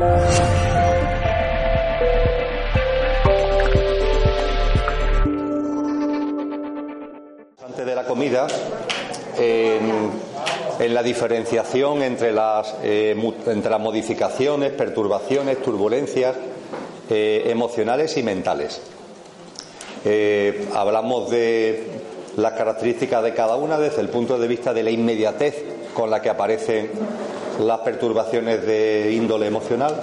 Antes de la comida, en, la diferenciación entre las, eh, entre las modificaciones, perturbaciones, turbulencias eh, emocionales y mentales. Eh, hablamos de las características de cada una desde el punto de vista de la inmediatez con la que aparecen las perturbaciones de índole emocional,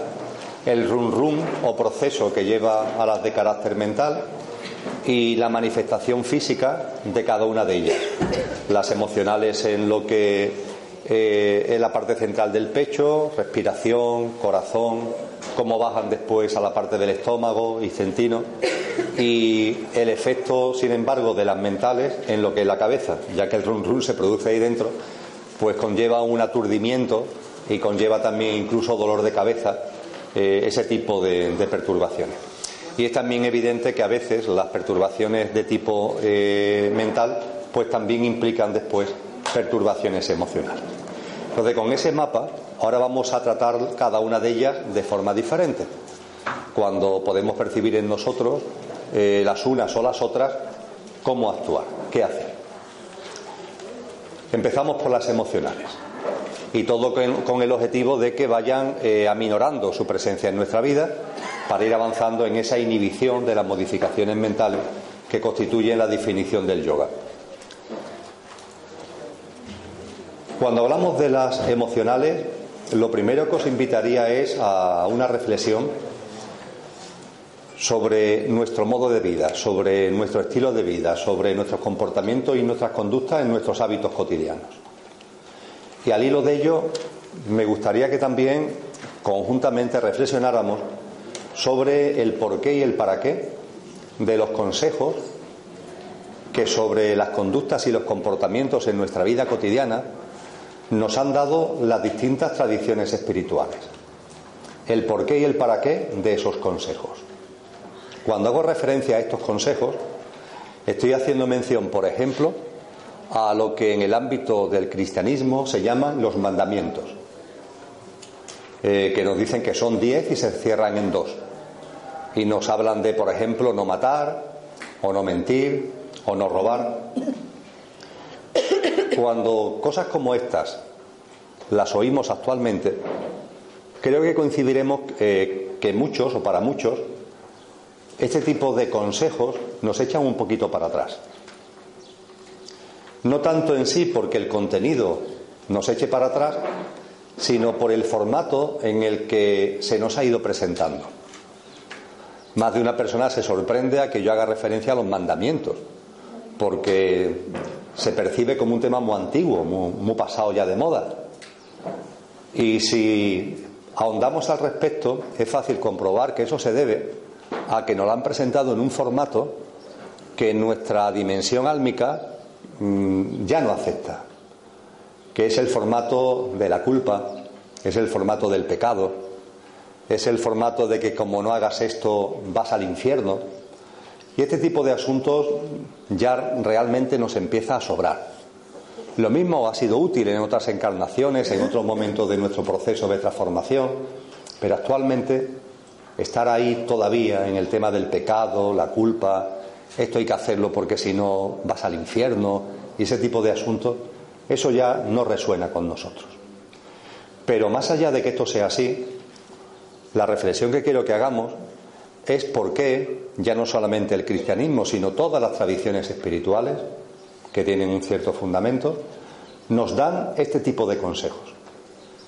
el run run o proceso que lleva a las de carácter mental y la manifestación física de cada una de ellas. Las emocionales en lo que eh, es la parte central del pecho, respiración, corazón, cómo bajan después a la parte del estómago y centino y el efecto, sin embargo, de las mentales en lo que es la cabeza, ya que el run run se produce ahí dentro, pues conlleva un aturdimiento y conlleva también incluso dolor de cabeza, eh, ese tipo de, perturbaciones. Y es también evidente que a veces las perturbaciones de tipo eh, mental, pues también implican después perturbaciones emocionales. Entonces, con ese mapa, ahora vamos a tratar cada una de ellas de forma diferente. Cuando podemos percibir en nosotros eh, las unas o las otras, cómo actuar, qué hacer. Empezamos por las emocionales. Y todo con, el objetivo de que vayan eh, aminorando su presencia en nuestra vida para ir avanzando en esa inhibición de las modificaciones mentales que constituyen la definición del yoga. Cuando hablamos de las emocionales, lo primero que os invitaría es a una reflexión sobre nuestro modo de vida, sobre nuestro estilo de vida, sobre nuestros comportamientos y nuestras conductas en nuestros hábitos cotidianos. Y al hilo de ello, me gustaría que también conjuntamente reflexionáramos sobre el porqué y el para qué de los consejos que sobre las conductas y los comportamientos en nuestra vida cotidiana nos han dado las distintas tradiciones espirituales. El porqué y el para qué de esos consejos. Cuando hago referencia a estos consejos, estoy haciendo mención, por ejemplo, a lo que en el ámbito del cristianismo se llaman los mandamientos, eh, que nos dicen que son diez y se cierran en dos. Y nos hablan de, por ejemplo, no matar, o no mentir, o no robar. Cuando cosas como estas las oímos actualmente, creo que coincidiremos eh, que muchos, o para muchos, este tipo de consejos nos echan un poquito para atrás. No tanto en sí porque el contenido nos eche para atrás, sino por el formato en el que se nos ha ido presentando. Más de una persona se sorprende a que yo haga referencia a los mandamientos, porque se percibe como un tema muy antiguo, muy, pasado ya de moda. Y si ahondamos al respecto, es fácil comprobar que eso se debe a que nos lo han presentado en un formato que nuestra dimensión álmica mmm, ya no acepta, que es el formato de la culpa, es el formato del pecado, es el formato de que como no hagas esto vas al infierno. Y este tipo de asuntos ya realmente nos empieza a sobrar. Lo mismo ha sido útil en otras encarnaciones, en otros momentos de nuestro proceso de transformación, pero actualmente estar ahí todavía en el tema del pecado, la culpa, esto hay que hacerlo porque si no vas al infierno y ese tipo de asuntos, eso ya no resuena con nosotros. Pero más allá de que esto sea así, la reflexión que quiero que hagamos es por qué ya no solamente el cristianismo, sino todas las tradiciones espirituales que tienen un cierto fundamento, nos dan este tipo de consejos,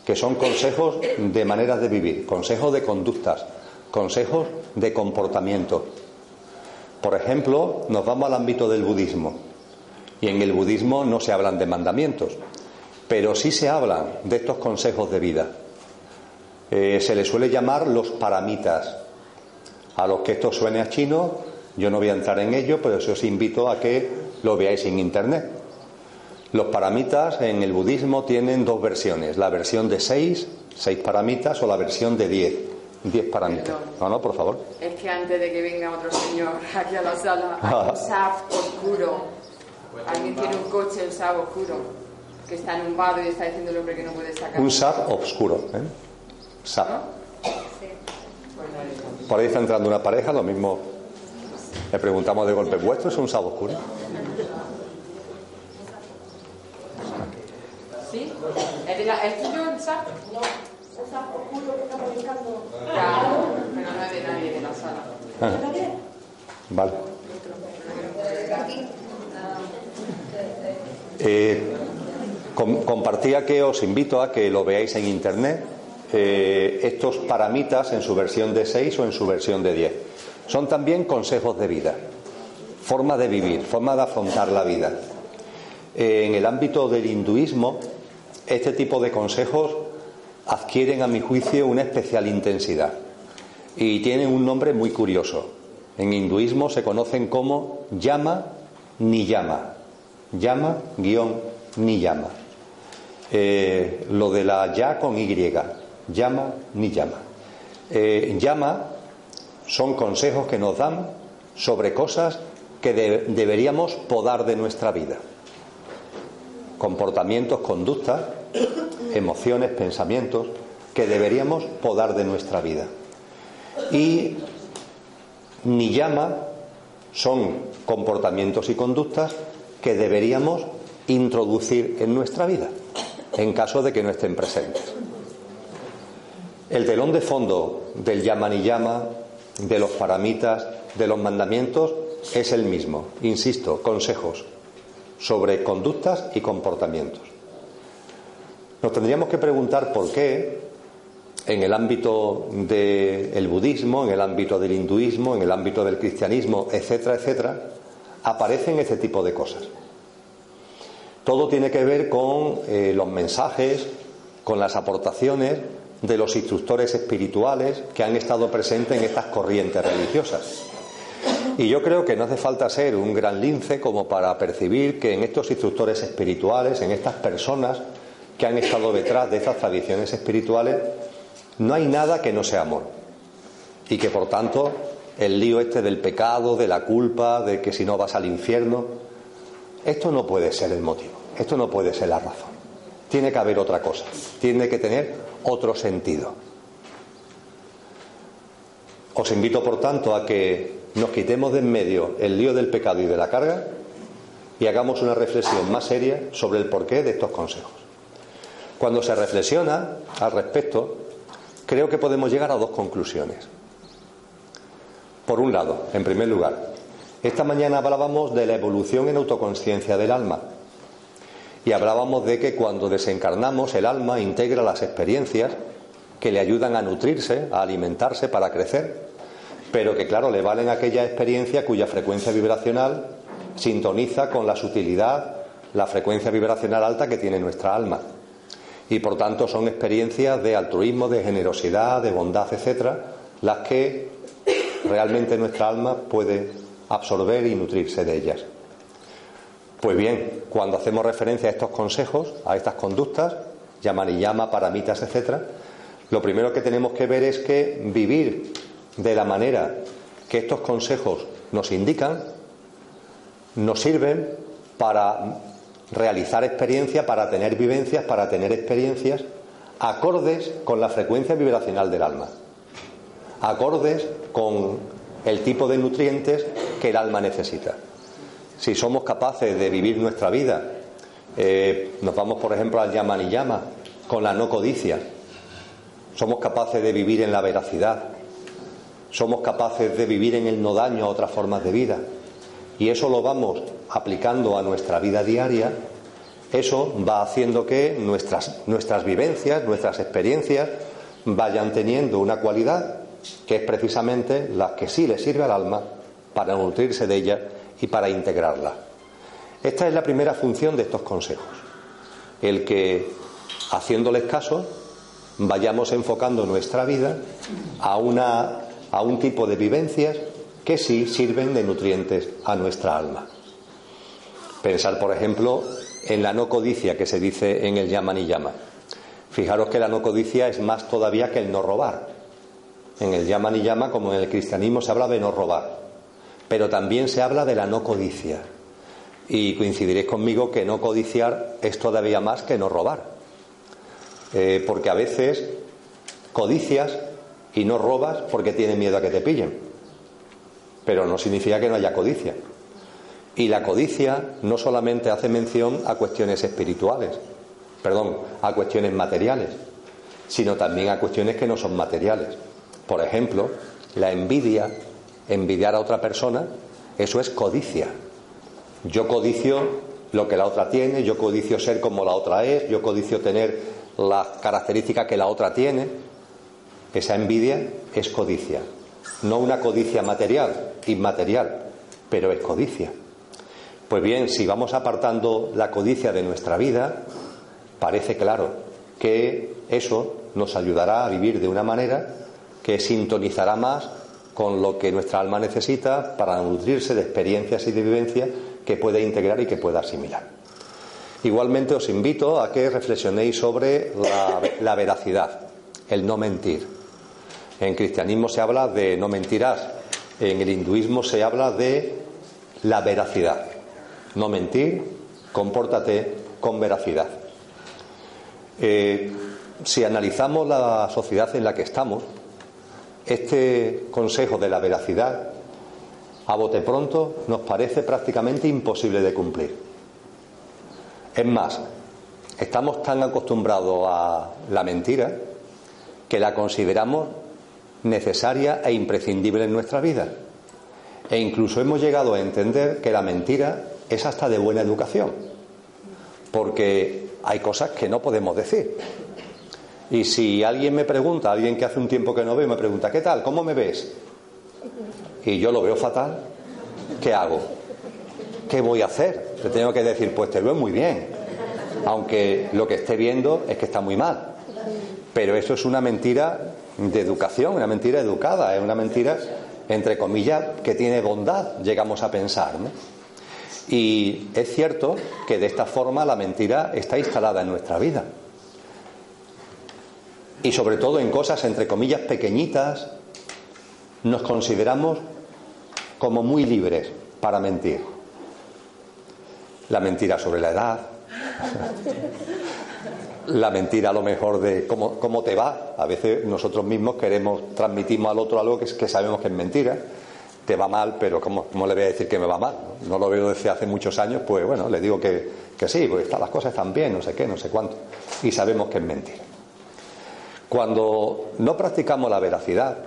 que son consejos de maneras de vivir, consejos de conductas, consejos de comportamiento. Por ejemplo, nos vamos al ámbito del budismo, y en el budismo no se hablan de mandamientos, pero sí se hablan de estos consejos de vida. Eh, se les suele llamar los paramitas. A los que esto suene a chino, yo no voy a entrar en ello, pero os invito a que lo veáis en internet. Los paramitas en el budismo tienen dos versiones, la versión de seis, seis paramitas, o la versión de diez, diez paramitas. No, no, por favor. Es que antes de que venga otro señor aquí a la sala, hay un SAF oscuro. Alguien tiene un coche, un SAF oscuro, que está en un vado y está diciendo el hombre que no puede sacar. Un SAP oscuro. ¿eh? SAP. ¿No? Por ahí está entrando una pareja, lo mismo le preguntamos de golpe, ¿vuestro es un sábado oscuro? ¿Sí? ¿Es, de la, ¿Es tuyo el SAP? No, un sapo oscuro que estamos buscando. Claro, pero no es de nadie de la sala. Ah, vale. Eh, com- compartía que os invito a que lo veáis en internet, eh, estos paramitas en su versión de 6 o en su versión de 10. Son también consejos de vida, forma de vivir, forma de afrontar la vida. Eh, en el ámbito del hinduismo, este tipo de consejos adquieren, a mi juicio, una especial intensidad y tienen un nombre muy curioso. En hinduismo se conocen como llama ni llama. Llama guion ni llama. Eh, lo de la ya con Y. Llama ni llama. Eh, llama son consejos que nos dan sobre cosas que de- deberíamos podar de nuestra vida. Comportamientos, conductas, emociones, pensamientos que deberíamos podar de nuestra vida. Y ni llama son comportamientos y conductas que deberíamos introducir en nuestra vida en caso de que no estén presentes. El telón de fondo del llama ni llama, de los paramitas, de los mandamientos, es el mismo. Insisto, consejos sobre conductas y comportamientos. Nos tendríamos que preguntar por qué en el ámbito del budismo, en el ámbito del hinduismo, en el ámbito del cristianismo, etcétera, etcétera, aparecen este tipo de cosas. Todo tiene que ver con eh, los mensajes, con las aportaciones de los instructores espirituales que han estado presentes en estas corrientes religiosas. Y yo creo que no hace falta ser un gran lince como para percibir que en estos instructores espirituales, en estas personas que han estado detrás de estas tradiciones espirituales, no hay nada que no sea amor. Y que por tanto el lío este del pecado, de la culpa, de que si no vas al infierno, esto no puede ser el motivo, esto no puede ser la razón. Tiene que haber otra cosa, tiene que tener otro sentido. Os invito, por tanto, a que nos quitemos de en medio el lío del pecado y de la carga y hagamos una reflexión más seria sobre el porqué de estos consejos. Cuando se reflexiona al respecto, creo que podemos llegar a dos conclusiones. Por un lado, en primer lugar, esta mañana hablábamos de la evolución en autoconciencia del alma y hablábamos de que cuando desencarnamos el alma integra las experiencias que le ayudan a nutrirse, a alimentarse para crecer, pero que claro, le valen aquella experiencia cuya frecuencia vibracional sintoniza con la sutilidad, la frecuencia vibracional alta que tiene nuestra alma. Y por tanto son experiencias de altruismo, de generosidad, de bondad, etcétera, las que realmente nuestra alma puede absorber y nutrirse de ellas. Pues bien, cuando hacemos referencia a estos consejos, a estas conductas, llama, paramitas, etcétera, lo primero que tenemos que ver es que vivir de la manera que estos consejos nos indican nos sirven para realizar experiencias, para tener vivencias, para tener experiencias acordes con la frecuencia vibracional del alma, acordes con el tipo de nutrientes que el alma necesita. Si somos capaces de vivir nuestra vida, eh, nos vamos por ejemplo al llama y llama, con la no codicia, somos capaces de vivir en la veracidad, somos capaces de vivir en el no daño a otras formas de vida, y eso lo vamos aplicando a nuestra vida diaria, eso va haciendo que nuestras, nuestras vivencias, nuestras experiencias vayan teniendo una cualidad que es precisamente la que sí le sirve al alma para nutrirse de ella y para integrarla. Esta es la primera función de estos consejos, el que, haciéndoles caso, vayamos enfocando nuestra vida a, una, a un tipo de vivencias que sí sirven de nutrientes a nuestra alma. Pensar, por ejemplo, en la no codicia que se dice en el llama ni llama. Fijaros que la no codicia es más todavía que el no robar. En el llama ni llama, como en el cristianismo, se habla de no robar. Pero también se habla de la no codicia. Y coincidiréis conmigo que no codiciar es todavía más que no robar. Eh, porque a veces codicias y no robas porque tienes miedo a que te pillen. Pero no significa que no haya codicia. Y la codicia no solamente hace mención a cuestiones espirituales, perdón, a cuestiones materiales, sino también a cuestiones que no son materiales. Por ejemplo, la envidia, envidiar a otra persona, eso es codicia. Yo codicio lo que la otra tiene, yo codicio ser como la otra es, yo codicio tener las características que la otra tiene. Esa envidia es codicia, no una codicia material, inmaterial, pero es codicia. Pues bien, si vamos apartando la codicia de nuestra vida, parece claro que eso nos ayudará a vivir de una manera que sintonizará más con lo que nuestra alma necesita para nutrirse de experiencias y de vivencias que puede integrar y que pueda asimilar. Igualmente os invito a que reflexionéis sobre la, veracidad, el no mentir. En cristianismo se habla de no mentirás, en el hinduismo se habla de la veracidad. No mentir, compórtate con veracidad. Eh, si analizamos la sociedad en la que estamos, este consejo de la veracidad a bote pronto nos parece prácticamente imposible de cumplir. Es más, estamos tan acostumbrados a la mentira que la consideramos necesaria e imprescindible en nuestra vida. E incluso hemos llegado a entender que la mentira es hasta de buena educación, porque hay cosas que no podemos decir. Y si alguien me pregunta, alguien que hace un tiempo que no veo, me pregunta, ¿qué tal? ¿Cómo me ves? y yo lo veo fatal, ¿qué hago? ¿Qué voy a hacer? Le tengo que decir, pues te veo muy bien, aunque lo que esté viendo es que está muy mal. Pero eso es una mentira de educación, una mentira educada, es una mentira, entre comillas, que tiene bondad, llegamos a pensar. Y es cierto que de esta forma la mentira está instalada en nuestra vida. Y sobre todo en cosas, entre comillas, pequeñitas, nos consideramos como muy libres para mentir. La mentira sobre la edad, la mentira a lo mejor de cómo, cómo, te va. A veces nosotros mismos queremos, transmitimos al otro algo que, que sabemos que es mentira. Te va mal, pero ¿cómo, le voy a decir que me va mal? No lo veo desde hace muchos años, pues bueno, le digo que, que sí, pues las cosas están bien, no sé qué, no sé cuánto. Y sabemos que es mentira. Cuando no practicamos la veracidad,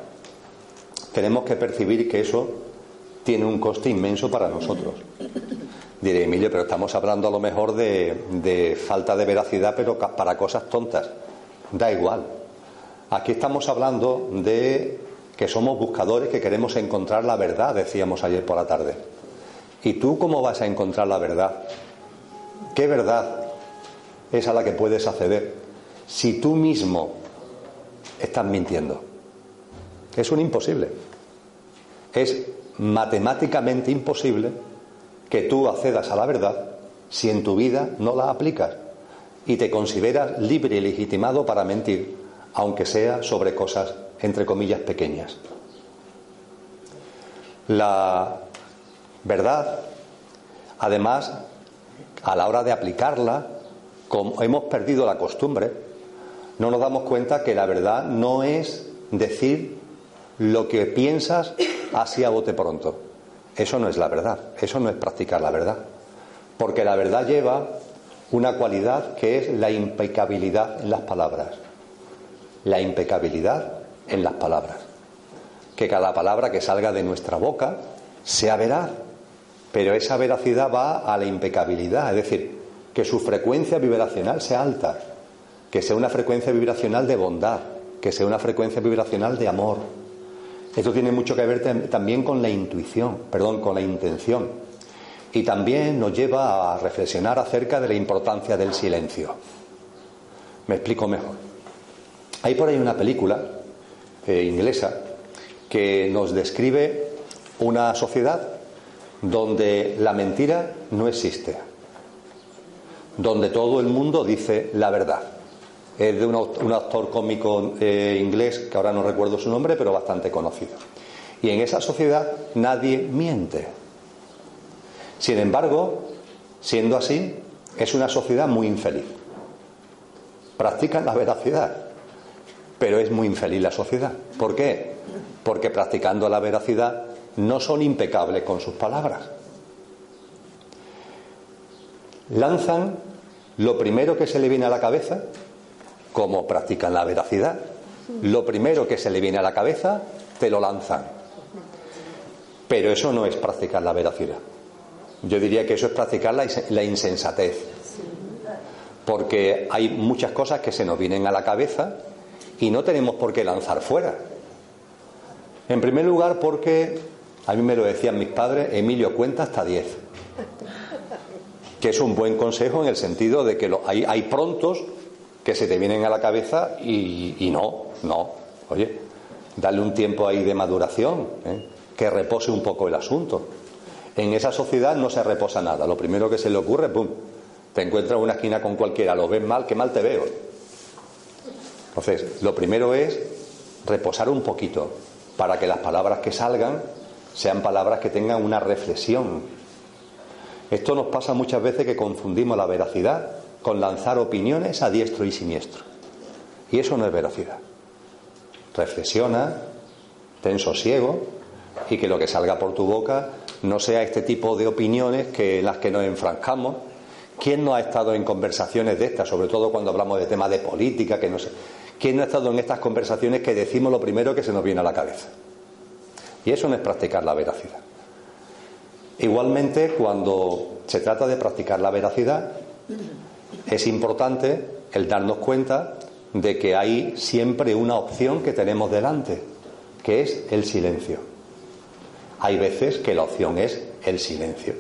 tenemos que percibir que eso tiene un coste inmenso para nosotros. Diré, Emilio, pero estamos hablando a lo mejor de, falta de veracidad, pero para cosas tontas. Da igual. Aquí estamos hablando de que somos buscadores, que queremos encontrar la verdad, decíamos ayer por la tarde. ¿Y tú cómo vas a encontrar la verdad? ¿Qué verdad es a la que puedes acceder si tú mismo estás mintiendo? Es un imposible. Es matemáticamente imposible que tú accedas a la verdad si en tu vida no la aplicas y te consideras libre y legitimado para mentir, aunque sea sobre cosas, entre comillas, pequeñas. La verdad, además, a la hora de aplicarla, como hemos perdido la costumbre, no nos damos cuenta que la verdad no es decir lo que piensas así a bote pronto. Eso no es la verdad, eso no es practicar la verdad. Porque la verdad lleva una cualidad que es la impecabilidad en las palabras. La impecabilidad en las palabras. Que cada palabra que salga de nuestra boca sea veraz. Pero esa veracidad va a la impecabilidad, es decir, que su frecuencia vibracional sea alta, que sea una frecuencia vibracional de bondad, que sea una frecuencia vibracional de amor, esto tiene mucho que ver también con la intuición, perdón, con la intención. Y también nos lleva a reflexionar acerca de la importancia del silencio. Me explico mejor. Hay por ahí una película eh, inglesa que nos describe una sociedad donde la mentira no existe, donde todo el mundo dice la verdad es de un, actor cómico eh, inglés, que ahora no recuerdo su nombre, pero bastante conocido. Y en esa sociedad nadie miente. Sin embargo, siendo así, es una sociedad muy infeliz. Practican la veracidad, pero es muy infeliz la sociedad. ¿Por qué? Porque practicando la veracidad no son impecables con sus palabras. Lanzan lo primero que se le viene a la cabeza, como practican la veracidad, lo primero que se le viene a la cabeza, te lo lanzan. Pero eso no es practicar la veracidad. Yo diría que eso es practicar la, insensatez. Porque hay muchas cosas que se nos vienen a la cabeza y no tenemos por qué lanzar fuera. En primer lugar, porque a mí me lo decían mis padres, Emilio cuenta hasta 10. Que es un buen consejo en el sentido de que hay, prontos que se te vienen a la cabeza y, no, no. Oye, dale un tiempo ahí de maduración, ¿eh? que repose un poco el asunto. En esa sociedad no se reposa nada. Lo primero que se le ocurre, ¡pum! Te encuentras en una esquina con cualquiera, lo ves mal, qué mal te veo. Entonces, lo primero es reposar un poquito para que las palabras que salgan sean palabras que tengan una reflexión. Esto nos pasa muchas veces que confundimos la veracidad con lanzar opiniones a diestro y siniestro. Y eso no es veracidad. Reflexiona, ten sosiego y que lo que salga por tu boca no sea este tipo de opiniones que en las que nos enfrancamos. ¿Quién no ha estado en conversaciones de estas, sobre todo cuando hablamos de temas de política, que no sé? ¿Quién no ha estado en estas conversaciones que decimos lo primero que se nos viene a la cabeza? Y eso no es practicar la veracidad. Igualmente, cuando se trata de practicar la veracidad, es importante el darnos cuenta de que hay siempre una opción que tenemos delante, que es el silencio. Hay veces que la opción es el silencio.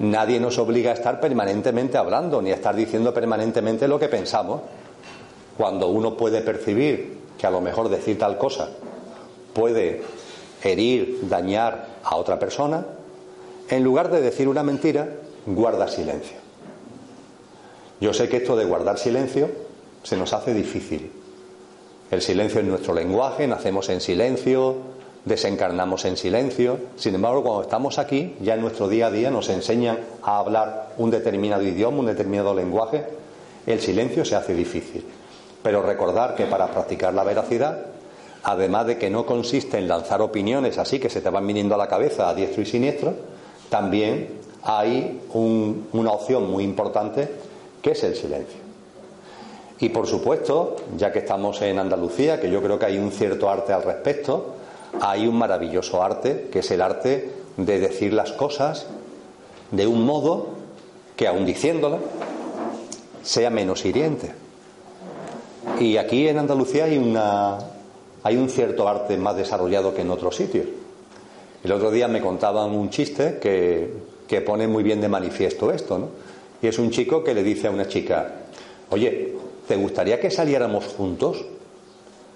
Nadie nos obliga a estar permanentemente hablando ni a estar diciendo permanentemente lo que pensamos. Cuando uno puede percibir que a lo mejor decir tal cosa puede herir, dañar a otra persona, en lugar de decir una mentira, guarda silencio. Yo sé que esto de guardar silencio se nos hace difícil. El silencio es nuestro lenguaje, nacemos en silencio, desencarnamos en silencio. Sin embargo, cuando estamos aquí, ya en nuestro día a día nos enseñan a hablar un determinado idioma, un determinado lenguaje, el silencio se hace difícil. Pero recordar que para practicar la veracidad, además de que no consiste en lanzar opiniones así que se te van viniendo a la cabeza a diestro y siniestro, también hay una opción muy importante que es el silencio. Y por supuesto, ya que estamos en Andalucía, que yo creo que hay un cierto arte al respecto, hay un maravilloso arte, que es el arte de decir las cosas de un modo que aun diciéndolas sea menos hiriente. Y aquí en Andalucía hay, una, hay un cierto arte más desarrollado que en otros sitios. El otro día me contaban un chiste que, que pone muy bien de manifiesto esto, ¿no? Y es un chico que le dice a una chica, oye, ¿te gustaría que saliéramos juntos?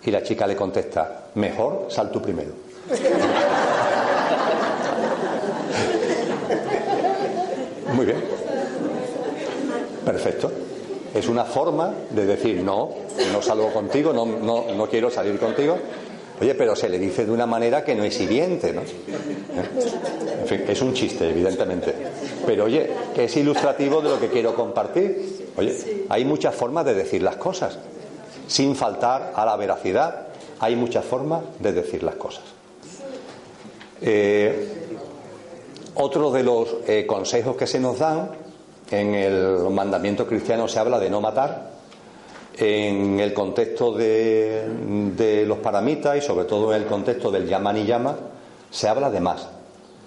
Y la chica le contesta, mejor sal tú primero. Muy bien. Perfecto. Es una forma de decir, no, no salgo contigo, no, no, no quiero salir contigo. Oye, pero se le dice de una manera que no es hiriente, ¿no? En fin, es un chiste, evidentemente. Pero oye, que es ilustrativo de lo que quiero compartir. Oye, hay muchas formas de decir las cosas sin faltar a la veracidad. Hay muchas formas de decir las cosas. Eh, otro de los eh, consejos que se nos dan en el mandamiento cristiano se habla de no matar. En el contexto de, los paramitas y sobre todo en el contexto del llaman y llama, se habla de más.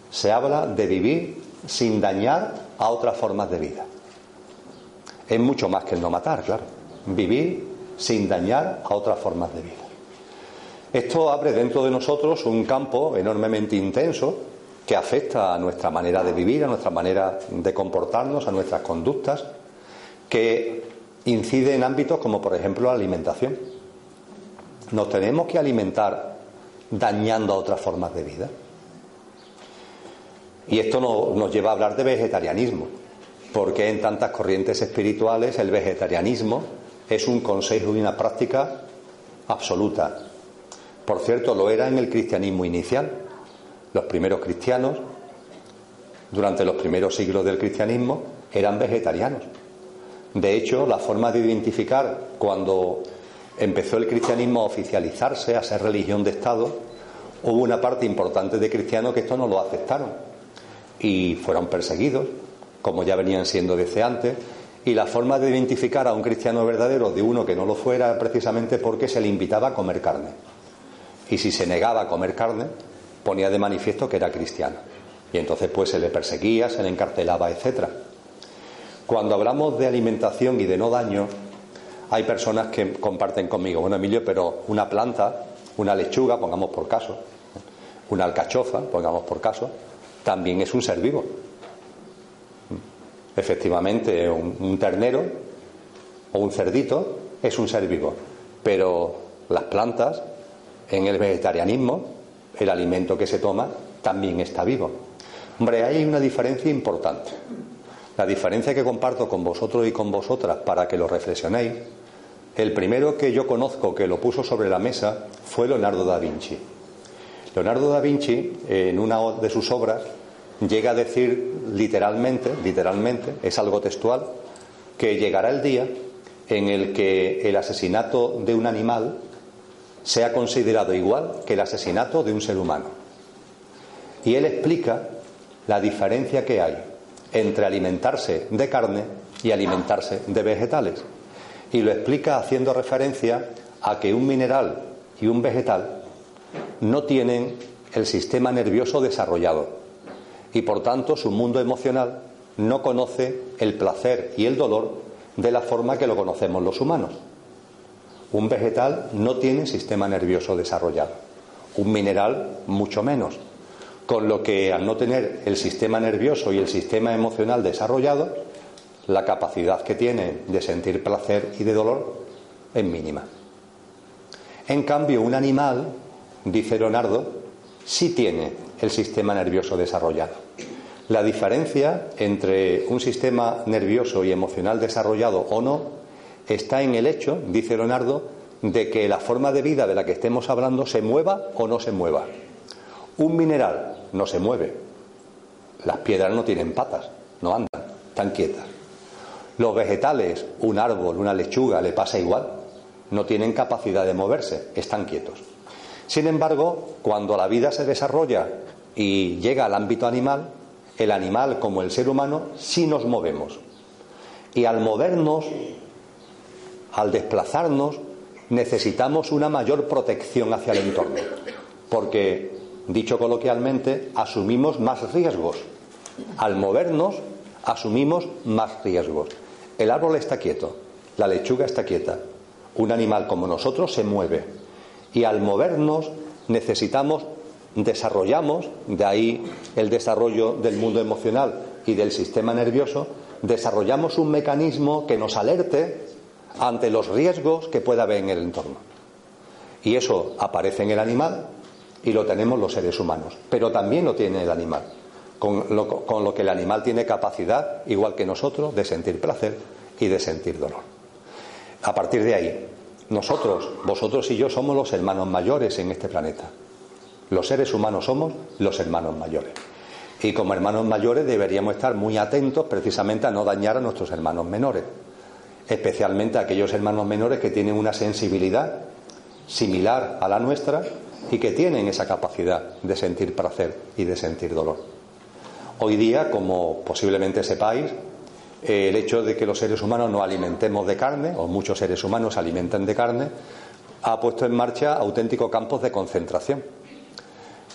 Se habla de vivir sin dañar a otras formas de vida. Es mucho más que el no matar, claro. Vivir sin dañar a otras formas de vida. Esto abre dentro de nosotros un campo enormemente intenso que afecta a nuestra manera de vivir, a nuestra manera de comportarnos, a nuestras conductas, que incide en ámbitos como por ejemplo la alimentación. Nos tenemos que alimentar dañando a otras formas de vida. Y esto nos lleva a hablar de vegetarianismo, porque en tantas corrientes espirituales el vegetarianismo es un consejo y una práctica absoluta. Por cierto, lo era en el cristianismo inicial. Los primeros cristianos, durante los primeros siglos del cristianismo, eran vegetarianos. De hecho, la forma de identificar cuando empezó el cristianismo a oficializarse, a ser religión de Estado, hubo una parte importante de cristianos que esto no lo aceptaron y fueron perseguidos, como ya venían siendo desde antes, y la forma de identificar a un cristiano verdadero de uno que no lo fuera precisamente porque se le invitaba a comer carne. Y si se negaba a comer carne, ponía de manifiesto que era cristiano. Y entonces pues se le perseguía, se le encarcelaba, etc. Cuando hablamos de alimentación y de no daño, hay personas que comparten conmigo, bueno Emilio, pero una planta, una lechuga, pongamos por caso, una alcachofa, pongamos por caso, también es un ser vivo. Efectivamente, un, ternero o un cerdito es un ser vivo, pero las plantas, en el vegetarianismo, el alimento que se toma también está vivo. Hombre, hay una diferencia importante. La diferencia que comparto con vosotros y con vosotras para que lo reflexionéis, el primero que yo conozco que lo puso sobre la mesa fue Leonardo da Vinci. Leonardo da Vinci, en una de sus obras, llega a decir literalmente, literalmente, es algo textual, que llegará el día en el que el asesinato de un animal sea considerado igual que el asesinato de un ser humano. Y él explica la diferencia que hay entre alimentarse de carne y alimentarse de vegetales. Y lo explica haciendo referencia a que un mineral y un vegetal no tienen el sistema nervioso desarrollado y por tanto su mundo emocional no conoce el placer y el dolor de la forma que lo conocemos los humanos. Un vegetal no tiene sistema nervioso desarrollado, un mineral mucho menos, con lo que al no tener el sistema nervioso y el sistema emocional desarrollado, la capacidad que tiene de sentir placer y de dolor es mínima. En cambio, un animal, dice Leonardo, sí tiene el sistema nervioso desarrollado. La diferencia entre un sistema nervioso y emocional desarrollado o no está en el hecho, dice Leonardo, de que la forma de vida de la que estemos hablando se mueva o no se mueva. Un mineral no se mueve. Las piedras no tienen patas, no andan, están quietas. Los vegetales, un árbol, una lechuga, le pasa igual. No tienen capacidad de moverse, están quietos. Sin embargo, cuando la vida se desarrolla y llega al ámbito animal, el animal como el ser humano sí nos movemos. Y al movernos, al desplazarnos, necesitamos una mayor protección hacia el entorno. Porque, dicho coloquialmente, asumimos más riesgos. Al movernos, asumimos más riesgos. El árbol está quieto, la lechuga está quieta. Un animal como nosotros se mueve. Y al movernos necesitamos desarrollamos, de ahí el desarrollo del mundo emocional y del sistema nervioso, desarrollamos un mecanismo que nos alerte ante los riesgos que pueda haber en el entorno. Y eso aparece en el animal y lo tenemos los seres humanos, pero también lo tiene el animal, con lo, con lo que el animal tiene capacidad, igual que nosotros, de sentir placer y de sentir dolor. A partir de ahí, nosotros, vosotros y yo somos los hermanos mayores en este planeta. Los seres humanos somos los hermanos mayores. Y como hermanos mayores deberíamos estar muy atentos precisamente a no dañar a nuestros hermanos menores, especialmente a aquellos hermanos menores que tienen una sensibilidad similar a la nuestra y que tienen esa capacidad de sentir placer y de sentir dolor. Hoy día, como posiblemente sepáis, el hecho de que los seres humanos no alimentemos de carne, o muchos seres humanos alimentan de carne, ha puesto en marcha auténticos campos de concentración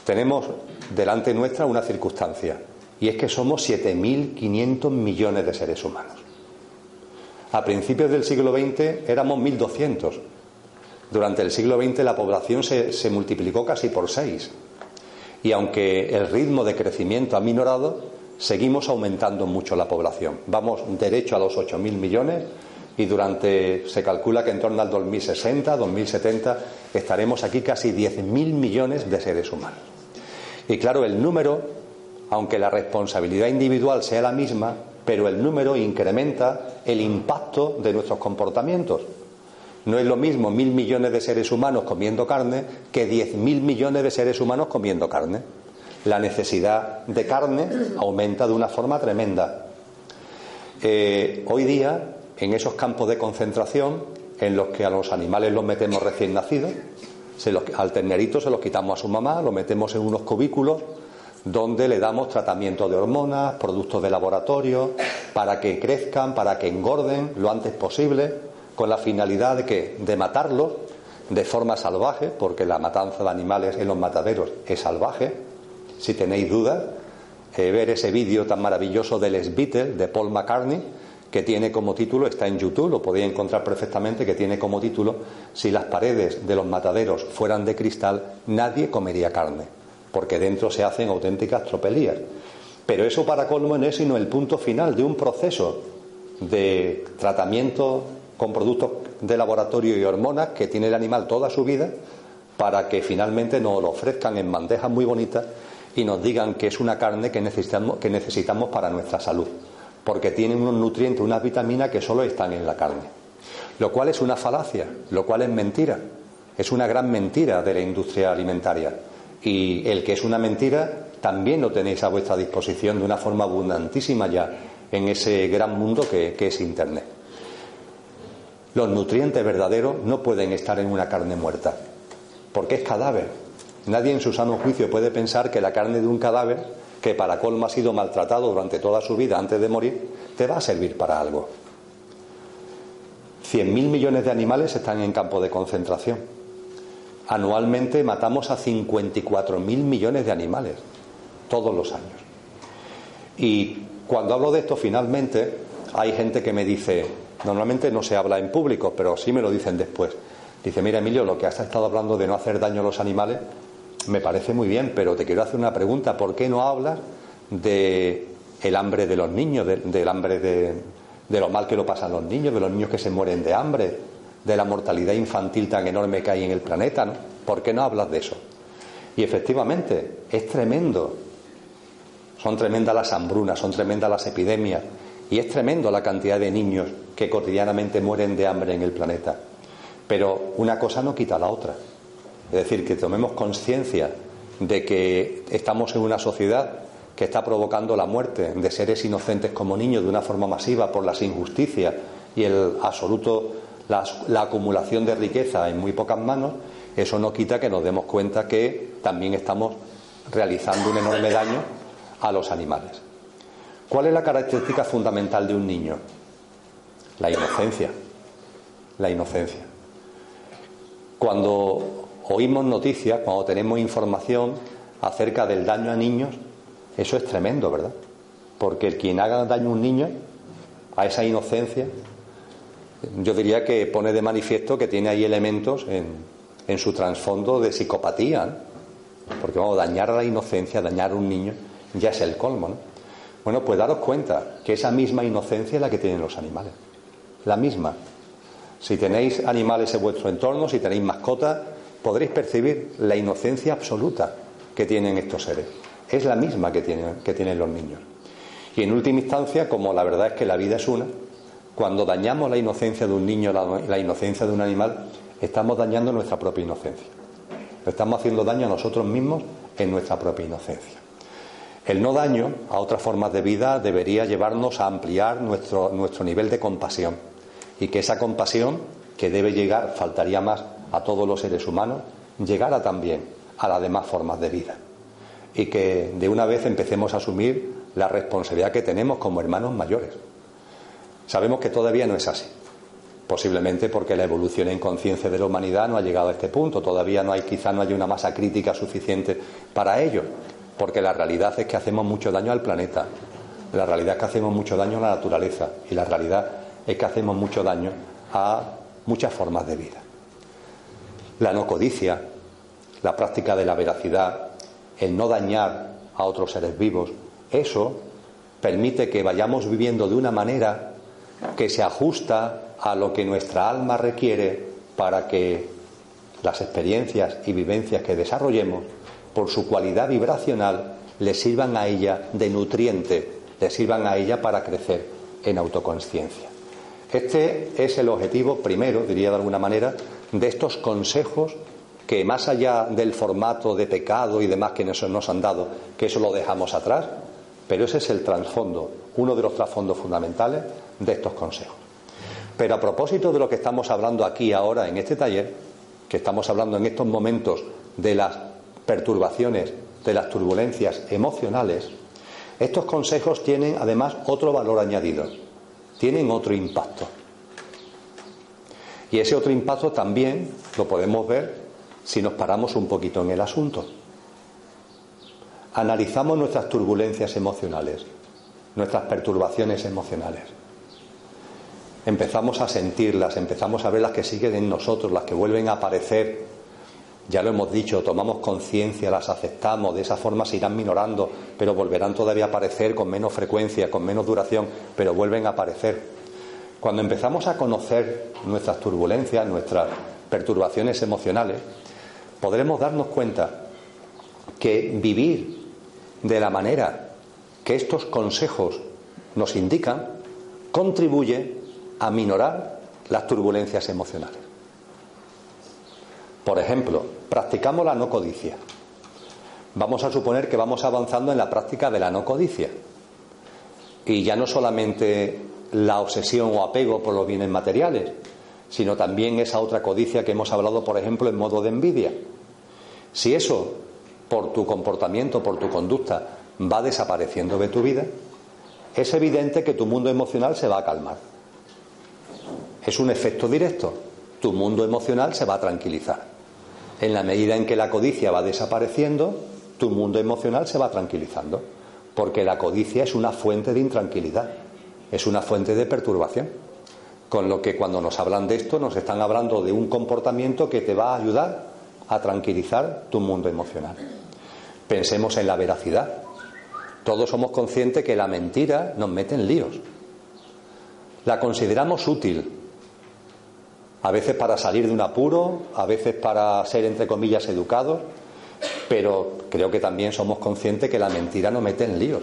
tenemos delante nuestra una circunstancia, y es que somos 7.500 millones de seres humanos. A principios del siglo XX éramos 1.200. Durante el siglo XX la población se, multiplicó casi por seis. Y aunque el ritmo de crecimiento ha minorado, seguimos aumentando mucho la población. Vamos derecho a los 8.000 millones y durante, se calcula que en torno al 2060, 2070, estaremos aquí casi 10.000 millones de seres humanos. Y claro, el número, aunque la responsabilidad individual sea la misma, pero el número incrementa el impacto de nuestros comportamientos. No es lo mismo mil millones de seres humanos comiendo carne que diez mil millones de seres humanos comiendo carne. La necesidad de carne aumenta de una forma tremenda. Eh, hoy día, en esos campos de concentración, en los que a los animales los metemos recién nacidos, al ternerito se los quitamos a su mamá, lo metemos en unos cubículos donde le damos tratamiento de hormonas, productos de laboratorio, para que crezcan, para que engorden lo antes posible, con la finalidad de que de matarlos de forma salvaje, porque la matanza de animales en los mataderos es salvaje. Si tenéis dudas, eh, ver ese vídeo tan maravilloso del Les Beatles de Paul McCartney, que tiene como título, está en YouTube, lo podéis encontrar perfectamente, que tiene como título, si las paredes de los mataderos fueran de cristal, nadie comería carne porque dentro se hacen auténticas tropelías. Pero eso para colmo no es sino el punto final de un proceso de tratamiento con productos de laboratorio y hormonas que tiene el animal toda su vida para que finalmente nos lo ofrezcan en bandejas muy bonitas y nos digan que es una carne que necesitamos, que necesitamos para nuestra salud, porque tiene unos nutrientes, unas vitaminas que solo están en la carne. Lo cual es una falacia, lo cual es mentira, es una gran mentira de la industria alimentaria y el que es una mentira también lo tenéis a vuestra disposición de una forma abundantísima ya en ese gran mundo que, es Internet. Los nutrientes verdaderos no pueden estar en una carne muerta, porque es cadáver. Nadie en su sano juicio puede pensar que la carne de un cadáver, que para colmo ha sido maltratado durante toda su vida antes de morir, te va a servir para algo. Cien mil millones de animales están en campo de concentración anualmente matamos a 54.000 millones de animales, todos los años. Y cuando hablo de esto, finalmente, hay gente que me dice, normalmente no se habla en público, pero sí me lo dicen después. Dice, mira Emilio, lo que has estado hablando de no hacer daño a los animales, me parece muy bien, pero te quiero hacer una pregunta, ¿por qué no hablas de el hambre de los niños, del hambre de, de lo mal que lo pasan los niños, de los niños que se mueren de hambre, de la mortalidad infantil tan enorme que hay en el planeta, ¿no? ¿Por qué no hablas de eso? Y efectivamente, es tremendo. Son tremendas las hambrunas, son tremendas las epidemias, y es tremendo la cantidad de niños que cotidianamente mueren de hambre en el planeta. Pero una cosa no quita la otra. Es decir, que tomemos conciencia de que estamos en una sociedad que está provocando la muerte de seres inocentes como niños de una forma masiva por las injusticias y el absoluto la, acumulación de riqueza en muy pocas manos, eso no quita que nos demos cuenta que también estamos realizando un enorme daño a los animales. ¿Cuál es la característica fundamental de un niño? La inocencia. La inocencia. Cuando oímos noticias, cuando tenemos información acerca del daño a niños, eso es tremendo, ¿verdad? Porque quien haga daño a un niño, a esa inocencia, yo diría que pone de manifiesto que tiene ahí elementos en, su trasfondo de psicopatía, porque vamos, dañar a la inocencia, dañar a un niño, ya es el colmo. ¿no? Bueno, pues daros cuenta que esa misma inocencia es la que tienen los animales, la misma. Si tenéis animales en vuestro entorno, si tenéis mascotas, podréis percibir la inocencia absoluta que tienen estos seres. Es la misma que tienen, que tienen los niños. Y en última instancia, como la verdad es que la vida es una, cuando dañamos la inocencia de un niño, la, inocencia de un animal, estamos dañando nuestra propia inocencia. Estamos haciendo daño a nosotros mismos en nuestra propia inocencia. El no daño a otras formas de vida debería llevarnos a ampliar nuestro, nuestro nivel de compasión y que esa compasión, que debe llegar, faltaría más a todos los seres humanos, llegara también a las demás formas de vida. Y que de una vez empecemos a asumir la responsabilidad que tenemos como hermanos mayores. Sabemos que todavía no es así. Posiblemente porque la evolución en conciencia de la humanidad no ha llegado a este punto. Todavía no hay, quizá no hay una masa crítica suficiente para ello. Porque la realidad es que hacemos mucho daño al planeta. La realidad es que hacemos mucho daño a la naturaleza. Y la realidad es que hacemos mucho daño a muchas formas de vida. La no codicia, la práctica de la veracidad, el no dañar a otros seres vivos, eso permite que vayamos viviendo de una manera que se ajusta a lo que nuestra alma requiere para que las experiencias y vivencias que desarrollemos, por su cualidad vibracional, le sirvan a ella de nutriente, le sirvan a ella para crecer en autoconsciencia. Este es el objetivo primero, diría de alguna manera, de estos consejos que más allá del formato de pecado y demás que nos han dado, que eso lo dejamos atrás, pero ese es el trasfondo, uno de los trasfondos fundamentales de estos consejos. Pero a propósito de lo que estamos hablando aquí ahora en este taller, que estamos hablando en estos momentos de las perturbaciones, de las turbulencias emocionales, estos consejos tienen además otro valor añadido, tienen otro impacto. Y ese otro impacto también lo podemos ver si nos paramos un poquito en el asunto. Analizamos nuestras turbulencias emocionales, nuestras perturbaciones emocionales. Empezamos a sentirlas, empezamos a ver las que siguen en nosotros, las que vuelven a aparecer. Ya lo hemos dicho, tomamos conciencia, las aceptamos, de esa forma se irán minorando, pero volverán todavía a aparecer con menos frecuencia, con menos duración, pero vuelven a aparecer. Cuando empezamos a conocer nuestras turbulencias, nuestras perturbaciones emocionales, podremos darnos cuenta que vivir de la manera que estos consejos nos indican contribuye a minorar las turbulencias emocionales. Por ejemplo, practicamos la no codicia. Vamos a suponer que vamos avanzando en la práctica de la no codicia. Y ya no solamente la obsesión o apego por los bienes materiales, sino también esa otra codicia que hemos hablado, por ejemplo, en modo de envidia. Si eso, por tu comportamiento, por tu conducta, va desapareciendo de tu vida, es evidente que tu mundo emocional se va a calmar. Es un efecto directo. Tu mundo emocional se va a tranquilizar. En la medida en que la codicia va desapareciendo, tu mundo emocional se va tranquilizando. Porque la codicia es una fuente de intranquilidad, es una fuente de perturbación. Con lo que cuando nos hablan de esto, nos están hablando de un comportamiento que te va a ayudar a tranquilizar tu mundo emocional. Pensemos en la veracidad. Todos somos conscientes que la mentira nos mete en líos. La consideramos útil, a veces para salir de un apuro, a veces para ser, entre comillas, educados, pero creo que también somos conscientes que la mentira nos mete en líos.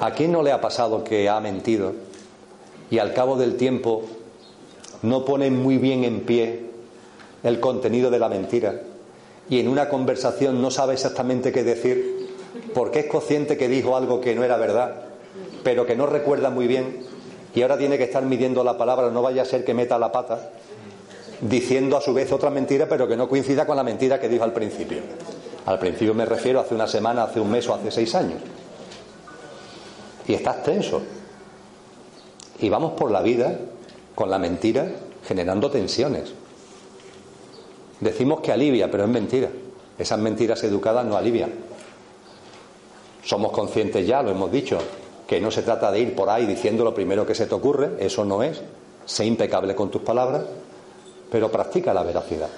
¿A quién no le ha pasado que ha mentido y al cabo del tiempo no pone muy bien en pie el contenido de la mentira y en una conversación no sabe exactamente qué decir porque es consciente que dijo algo que no era verdad, pero que no recuerda muy bien y ahora tiene que estar midiendo la palabra, no vaya a ser que meta la pata diciendo a su vez otra mentira, pero que no coincida con la mentira que dijo al principio. Al principio me refiero hace una semana, hace un mes o hace seis años. Y estás tenso. Y vamos por la vida con la mentira generando tensiones. Decimos que alivia, pero es mentira. Esas mentiras educadas no alivian. Somos conscientes ya, lo hemos dicho, que no se trata de ir por ahí diciendo lo primero que se te ocurre, eso no es, sé impecable con tus palabras, pero practica la veracidad.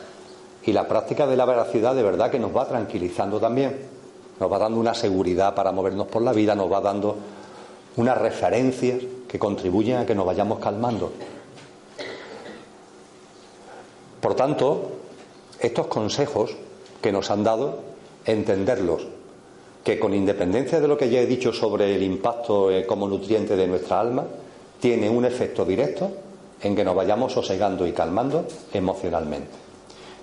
Y la práctica de la veracidad de verdad que nos va tranquilizando también, nos va dando una seguridad para movernos por la vida, nos va dando unas referencias que contribuyen a que nos vayamos calmando. Por tanto, estos consejos que nos han dado, entenderlos que con independencia de lo que ya he dicho sobre el impacto eh, como nutriente de nuestra alma, tiene un efecto directo en que nos vayamos sosegando y calmando emocionalmente.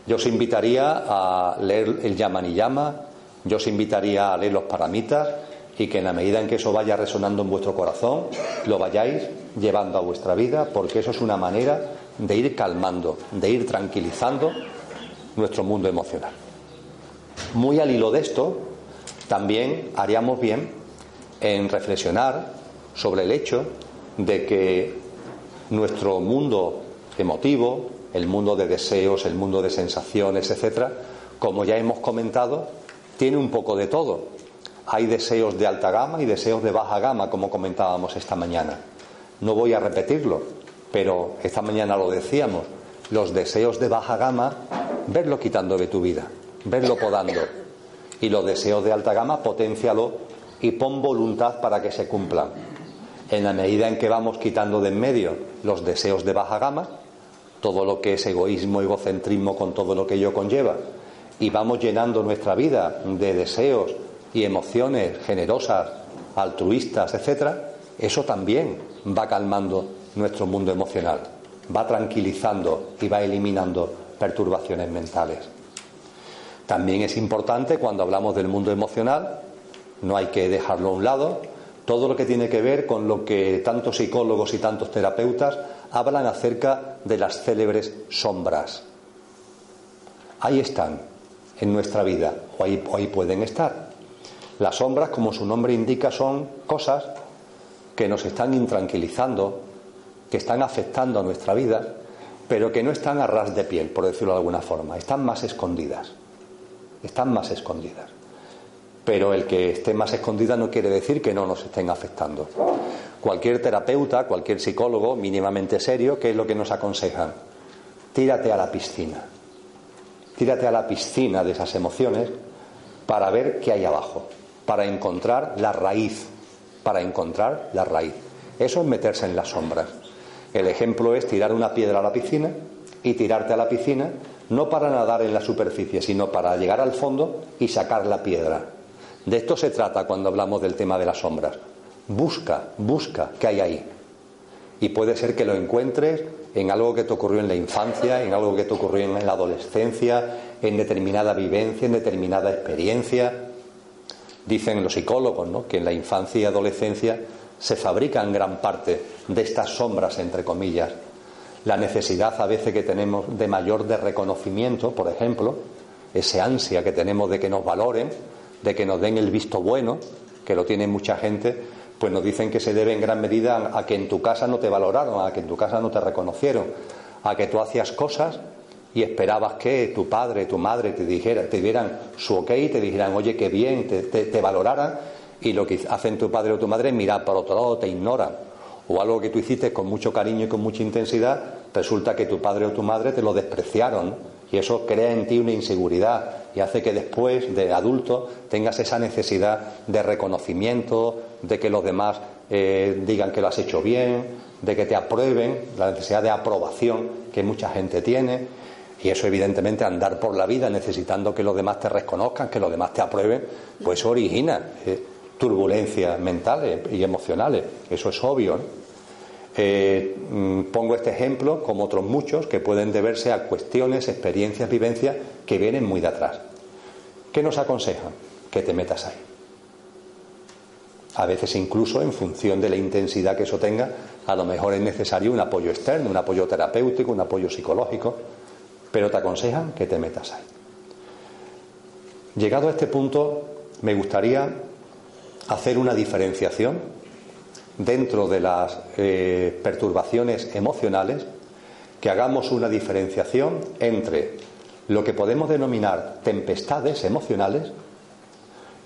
Yo os invitaría a leer el Yamani Yama, yo os invitaría a leer los paramitas y que en la medida en que eso vaya resonando en vuestro corazón, lo vayáis llevando a vuestra vida, porque eso es una manera de ir calmando, de ir tranquilizando nuestro mundo emocional. Muy al hilo de esto, también haríamos bien en reflexionar sobre el hecho de que nuestro mundo emotivo, el mundo de deseos, el mundo de sensaciones, etcétera, como ya hemos comentado, tiene un poco de todo. Hay deseos de alta gama y deseos de baja gama, como comentábamos esta mañana. No voy a repetirlo, pero esta mañana lo decíamos. Los deseos de baja gama, verlo quitando de tu vida, verlo podando y los deseos de alta gama, potencialo y pon voluntad para que se cumplan. En la medida en que vamos quitando de en medio los deseos de baja gama, todo lo que es egoísmo, egocentrismo con todo lo que ello conlleva, y vamos llenando nuestra vida de deseos y emociones generosas, altruistas, etcétera, eso también va calmando nuestro mundo emocional, va tranquilizando y va eliminando perturbaciones mentales. También es importante cuando hablamos del mundo emocional, no hay que dejarlo a un lado, todo lo que tiene que ver con lo que tantos psicólogos y tantos terapeutas hablan acerca de las célebres sombras. Ahí están en nuestra vida, o ahí, pueden estar. Las sombras, como su nombre indica, son cosas que nos están intranquilizando, que están afectando a nuestra vida, pero que no están a ras de piel, por decirlo de alguna forma, están más escondidas, están más escondidas. Pero el que esté más escondida no quiere decir que no nos estén afectando. Cualquier terapeuta, cualquier psicólogo mínimamente serio, ¿qué es lo que nos aconsejan? Tírate a la piscina. Tírate a la piscina de esas emociones para ver qué hay abajo, para encontrar la raíz, para encontrar la raíz. Eso es meterse en las sombras. El ejemplo es tirar una piedra a la piscina y tirarte a la piscina no para nadar en la superficie, sino para llegar al fondo y sacar la piedra. De esto se trata cuando hablamos del tema de las sombras. Busca, busca qué hay ahí. Y puede ser que lo encuentres en algo que te ocurrió en la infancia, en algo que te ocurrió en la adolescencia, en determinada vivencia, en determinada experiencia. Dicen los psicólogos ¿no? que en la infancia y adolescencia se fabrican gran parte de estas sombras, entre comillas. La necesidad a veces que tenemos de mayor de reconocimiento, por ejemplo, ese ansia que tenemos de que nos valoren, de que nos den el visto bueno, que lo tiene mucha gente, pues nos dicen que se debe en gran medida a que en tu casa no te valoraron, a que en tu casa no te reconocieron, a que tú hacías cosas y esperabas que tu padre, tu madre te dijera, te dieran su ok, te dijeran, oye, qué bien, te, te valoraran y lo que hacen tu padre o tu madre es mirar por otro lado, te ignoran. O algo que tú hiciste con mucho cariño y con mucha intensidad, resulta que tu padre o tu madre te lo despreciaron. Y eso crea en ti una inseguridad y hace que después de adulto tengas esa necesidad de reconocimiento, de que los demás eh, digan que lo has hecho bien, de que te aprueben, la necesidad de aprobación que mucha gente tiene. Y eso evidentemente andar por la vida necesitando que los demás te reconozcan, que los demás te aprueben, pues origina. Eh, turbulencias mentales y emocionales. Eso es obvio. Eh, mm, pongo este ejemplo, como otros muchos, que pueden deberse a cuestiones, experiencias, vivencias que vienen muy de atrás. ¿Qué nos aconsejan? Que te metas ahí. A veces incluso en función de la intensidad que eso tenga, a lo mejor es necesario un apoyo externo, un apoyo terapéutico, un apoyo psicológico, pero te aconsejan que te metas ahí. Llegado a este punto, me gustaría hacer una diferenciación dentro de las eh, perturbaciones emocionales, que hagamos una diferenciación entre lo que podemos denominar tempestades emocionales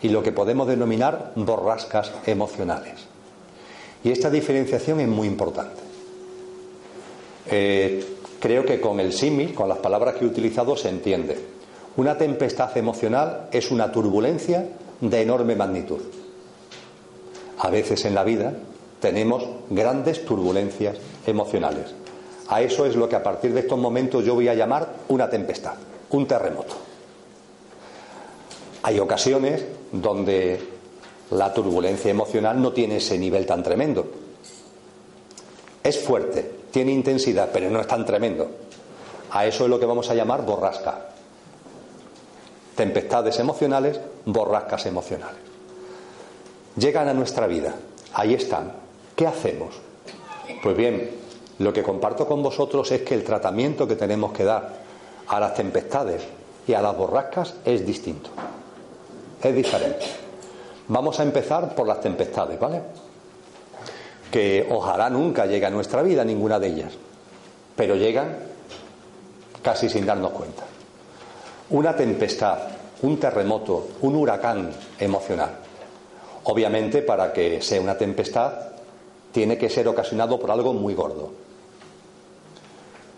y lo que podemos denominar borrascas emocionales. Y esta diferenciación es muy importante. Eh, creo que con el símil, con las palabras que he utilizado, se entiende. Una tempestad emocional es una turbulencia de enorme magnitud a veces en la vida tenemos grandes turbulencias emocionales. A eso es lo que a partir de estos momentos yo voy a llamar una tempestad, un terremoto. Hay ocasiones donde la turbulencia emocional no tiene ese nivel tan tremendo. Es fuerte, tiene intensidad, pero no es tan tremendo. A eso es lo que vamos a llamar borrasca. Tempestades emocionales, borrascas emocionales llegan a nuestra vida, ahí están. ¿Qué hacemos? Pues bien, lo que comparto con vosotros es que el tratamiento que tenemos que dar a las tempestades y a las borrascas es distinto, es diferente. Vamos a empezar por las tempestades, ¿vale? Que ojalá nunca llegue a nuestra vida ninguna de ellas, pero llegan casi sin darnos cuenta. Una tempestad, un terremoto, un huracán emocional Obviamente, para que sea una tempestad, tiene que ser ocasionado por algo muy gordo.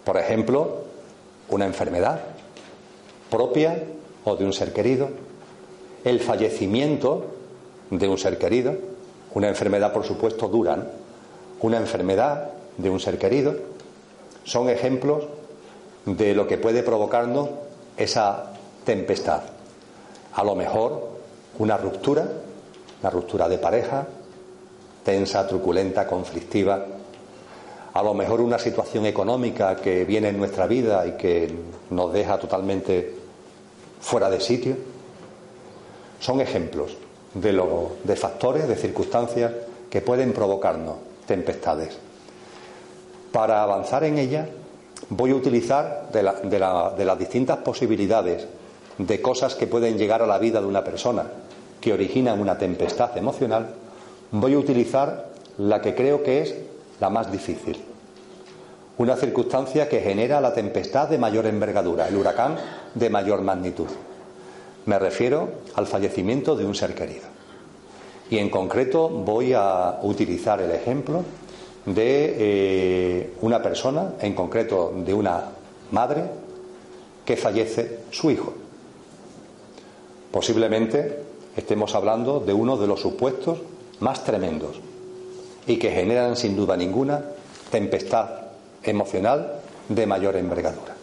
Por ejemplo, una enfermedad propia o de un ser querido, el fallecimiento de un ser querido, una enfermedad por supuesto dura, una enfermedad de un ser querido, son ejemplos de lo que puede provocarnos esa tempestad. A lo mejor una ruptura una ruptura de pareja, tensa, truculenta, conflictiva, a lo mejor una situación económica que viene en nuestra vida y que nos deja totalmente fuera de sitio. Son ejemplos de, lo, de factores, de circunstancias que pueden provocarnos tempestades. Para avanzar en ella, voy a utilizar de, las distintas posibilidades de cosas que pueden llegar a la vida de una persona que originan una tempestad emocional, voy a utilizar la que creo que es la más difícil. Una circunstancia que genera la tempestad de mayor envergadura, el huracán de mayor magnitud. Me refiero al fallecimiento de un ser querido. Y en concreto voy a utilizar el ejemplo de eh, una persona, en concreto de una madre, que fallece su hijo. Posiblemente estemos hablando de uno de los supuestos más tremendos y que generan sin duda ninguna tempestad emocional de mayor envergadura.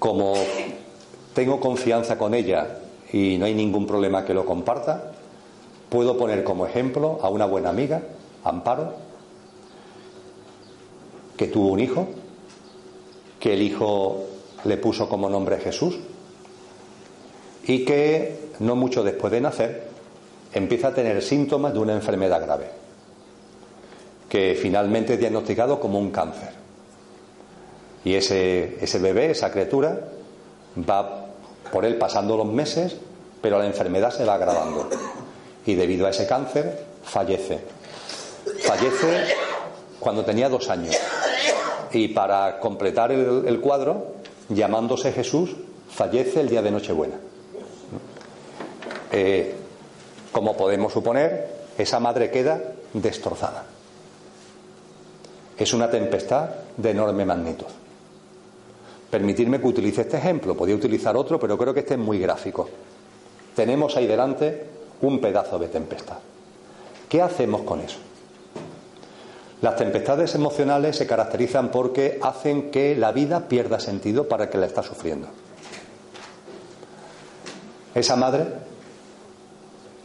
Como tengo confianza con ella y no hay ningún problema que lo comparta, puedo poner como ejemplo a una buena amiga, Amparo, que tuvo un hijo, que el hijo le puso como nombre Jesús y que no mucho después de nacer empieza a tener síntomas de una enfermedad grave, que finalmente es diagnosticado como un cáncer. Y ese, bebé, esa criatura, va por él pasando los meses, pero la enfermedad se va agravando. Y debido a ese cáncer, fallece. Fallece cuando tenía dos años. Y para completar el, cuadro, llamándose Jesús, fallece el día de Nochebuena. Eh, como podemos suponer, esa madre queda destrozada. Es una tempestad de enorme magnitud. Permitirme que utilice este ejemplo, podía utilizar otro, pero creo que este es muy gráfico. Tenemos ahí delante un pedazo de tempestad. ¿Qué hacemos con eso? Las tempestades emocionales se caracterizan porque hacen que la vida pierda sentido para el que la está sufriendo. Esa madre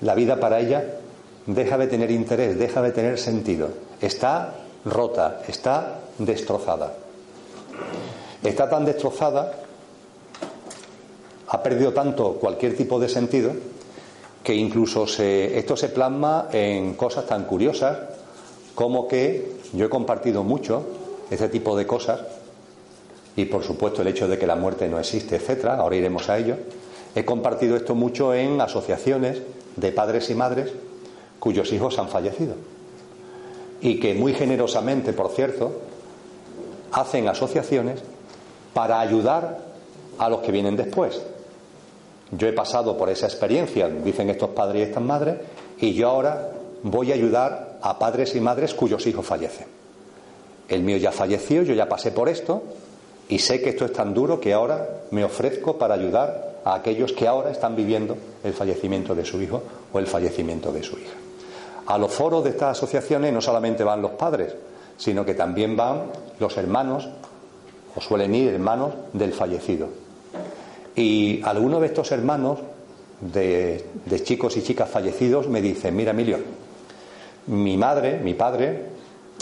la vida para ella deja de tener interés, deja de tener sentido. Está rota, está destrozada. Está tan destrozada, ha perdido tanto cualquier tipo de sentido, que incluso esto se plasma en cosas tan curiosas como que yo he compartido mucho este tipo de cosas y por supuesto el hecho de que la muerte no existe, etcétera, ahora iremos a ello. He compartido esto mucho en asociaciones de padres y madres cuyos hijos han fallecido. Y que muy generosamente, por cierto, hacen asociaciones para ayudar a los que vienen después. Yo he pasado por esa experiencia, dicen estos padres y estas madres, y yo ahora voy a ayudar a padres y madres cuyos hijos fallecen. El mío ya falleció, yo ya pasé por esto, y sé que esto es tan duro que ahora me ofrezco para ayudar a aquellos que ahora están viviendo el fallecimiento de su hijo o el fallecimiento de su hija. A los foros de estas asociaciones no solamente van los padres, sino que también van los hermanos, o suelen ir hermanos del fallecido. Y algunos de estos hermanos de, chicos y chicas fallecidos me dicen, mira Emilio, mi madre, mi padre,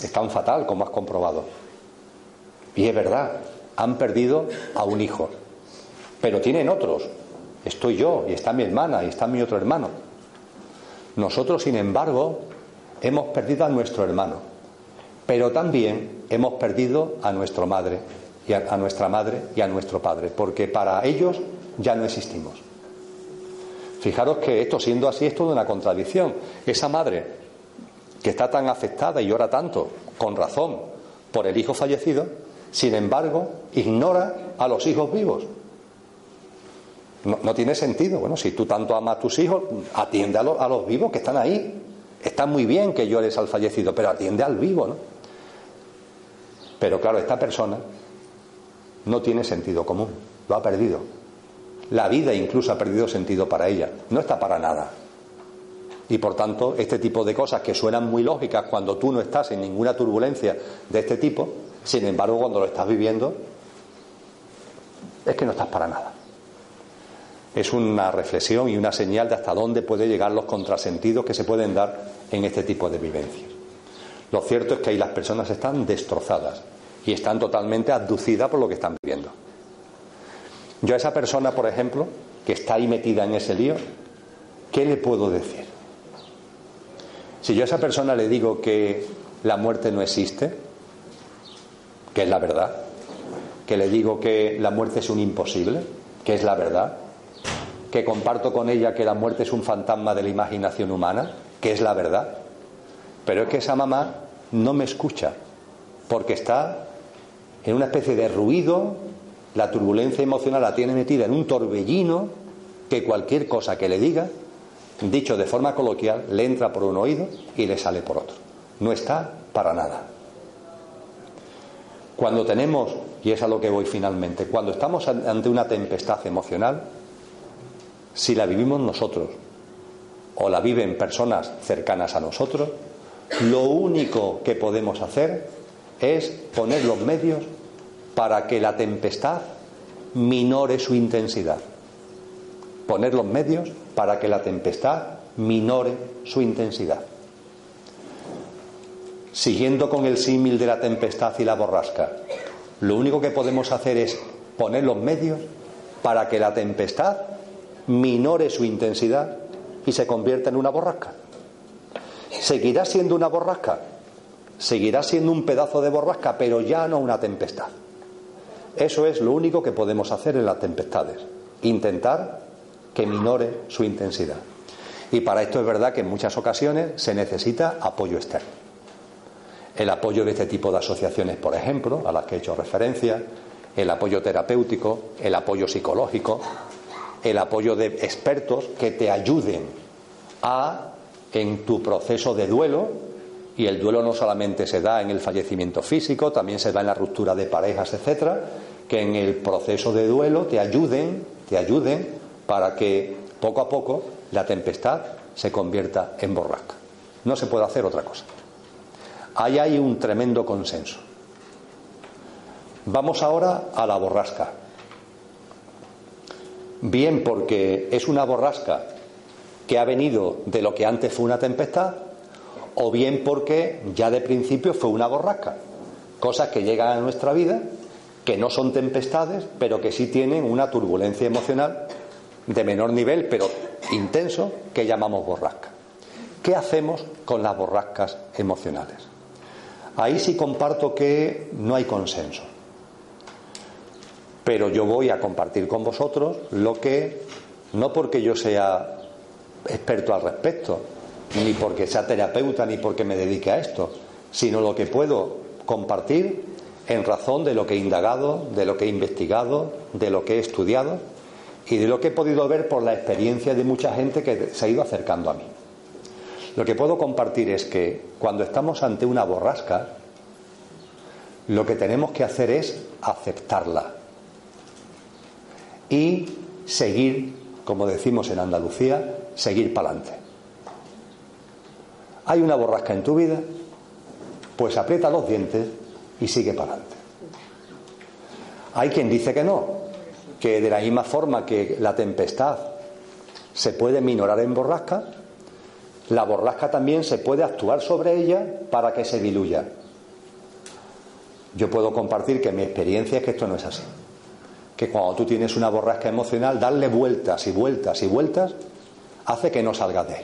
están fatal, como has comprobado. Y es verdad, han perdido a un hijo. Pero tienen otros. Estoy yo y está mi hermana y está mi otro hermano. Nosotros, sin embargo, hemos perdido a nuestro hermano, pero también hemos perdido a nuestra madre y a, a nuestra madre y a nuestro padre, porque para ellos ya no existimos. Fijaros que esto siendo así es toda una contradicción. Esa madre que está tan afectada y llora tanto, con razón, por el hijo fallecido, sin embargo, ignora a los hijos vivos. No, tiene sentido. Bueno, si tú tanto amas a tus hijos, atiende a, a, los vivos que están ahí. Está muy bien que llores al fallecido, pero atiende al vivo, ¿no? Pero claro, esta persona no tiene sentido común, lo ha perdido. La vida incluso ha perdido sentido para ella, no está para nada. Y por tanto, este tipo de cosas que suenan muy lógicas cuando tú no estás en ninguna turbulencia de este tipo, sin embargo, cuando lo estás viviendo, es que no estás para nada es una reflexión y una señal de hasta dónde puede llegar los contrasentidos que se pueden dar en este tipo de vivencias. Lo cierto es que ahí las personas están destrozadas y están totalmente abducidas por lo que están viviendo. Yo a esa persona, por ejemplo, que está ahí metida en ese lío, ¿qué le puedo decir? Si yo a esa persona le digo que la muerte no existe, que es la verdad, que le digo que la muerte es un imposible, que es la verdad, que comparto con ella que la muerte es un fantasma de la imaginación humana, que es la verdad, pero es que esa mamá no me escucha, porque está en una especie de ruido, la turbulencia emocional la tiene metida en un torbellino que cualquier cosa que le diga, dicho de forma coloquial, le entra por un oído y le sale por otro. No está para nada. Cuando tenemos, y es a lo que voy finalmente, cuando estamos ante una tempestad emocional, si la vivimos nosotros o la viven personas cercanas a nosotros, lo único que podemos hacer es poner los medios para que la tempestad minore su intensidad. Poner los medios para que la tempestad minore su intensidad. Siguiendo con el símil de la tempestad y la borrasca, lo único que podemos hacer es poner los medios para que la tempestad minore su intensidad y se convierta en una borrasca. Seguirá siendo una borrasca, seguirá siendo un pedazo de borrasca, pero ya no una tempestad. Eso es lo único que podemos hacer en las tempestades, intentar que minore su intensidad. Y para esto es verdad que en muchas ocasiones se necesita apoyo externo. El apoyo de este tipo de asociaciones, por ejemplo, a las que he hecho referencia, el apoyo terapéutico, el apoyo psicológico, el apoyo de expertos que te ayuden a en tu proceso de duelo, y el duelo no solamente se da en el fallecimiento físico, también se da en la ruptura de parejas, etcétera, que en el proceso de duelo te ayuden, te ayuden para que poco a poco la tempestad se convierta en borrasca. No se puede hacer otra cosa. Ahí hay un tremendo consenso. Vamos ahora a la borrasca. Bien porque es una borrasca que ha venido de lo que antes fue una tempestad, o bien porque ya de principio fue una borrasca. Cosas que llegan a nuestra vida, que no son tempestades, pero que sí tienen una turbulencia emocional de menor nivel, pero intenso, que llamamos borrasca. ¿Qué hacemos con las borrascas emocionales? Ahí sí comparto que no hay consenso. Pero yo voy a compartir con vosotros lo que, no porque yo sea experto al respecto, ni porque sea terapeuta, ni porque me dedique a esto, sino lo que puedo compartir en razón de lo que he indagado, de lo que he investigado, de lo que he estudiado y de lo que he podido ver por la experiencia de mucha gente que se ha ido acercando a mí. Lo que puedo compartir es que cuando estamos ante una borrasca, lo que tenemos que hacer es aceptarla y seguir, como decimos en Andalucía, seguir para adelante. Hay una borrasca en tu vida, pues aprieta los dientes y sigue para adelante. Hay quien dice que no, que de la misma forma que la tempestad se puede minorar en borrasca, la borrasca también se puede actuar sobre ella para que se diluya. Yo puedo compartir que mi experiencia es que esto no es así. Que cuando tú tienes una borrasca emocional, darle vueltas y vueltas y vueltas hace que no salgas de él.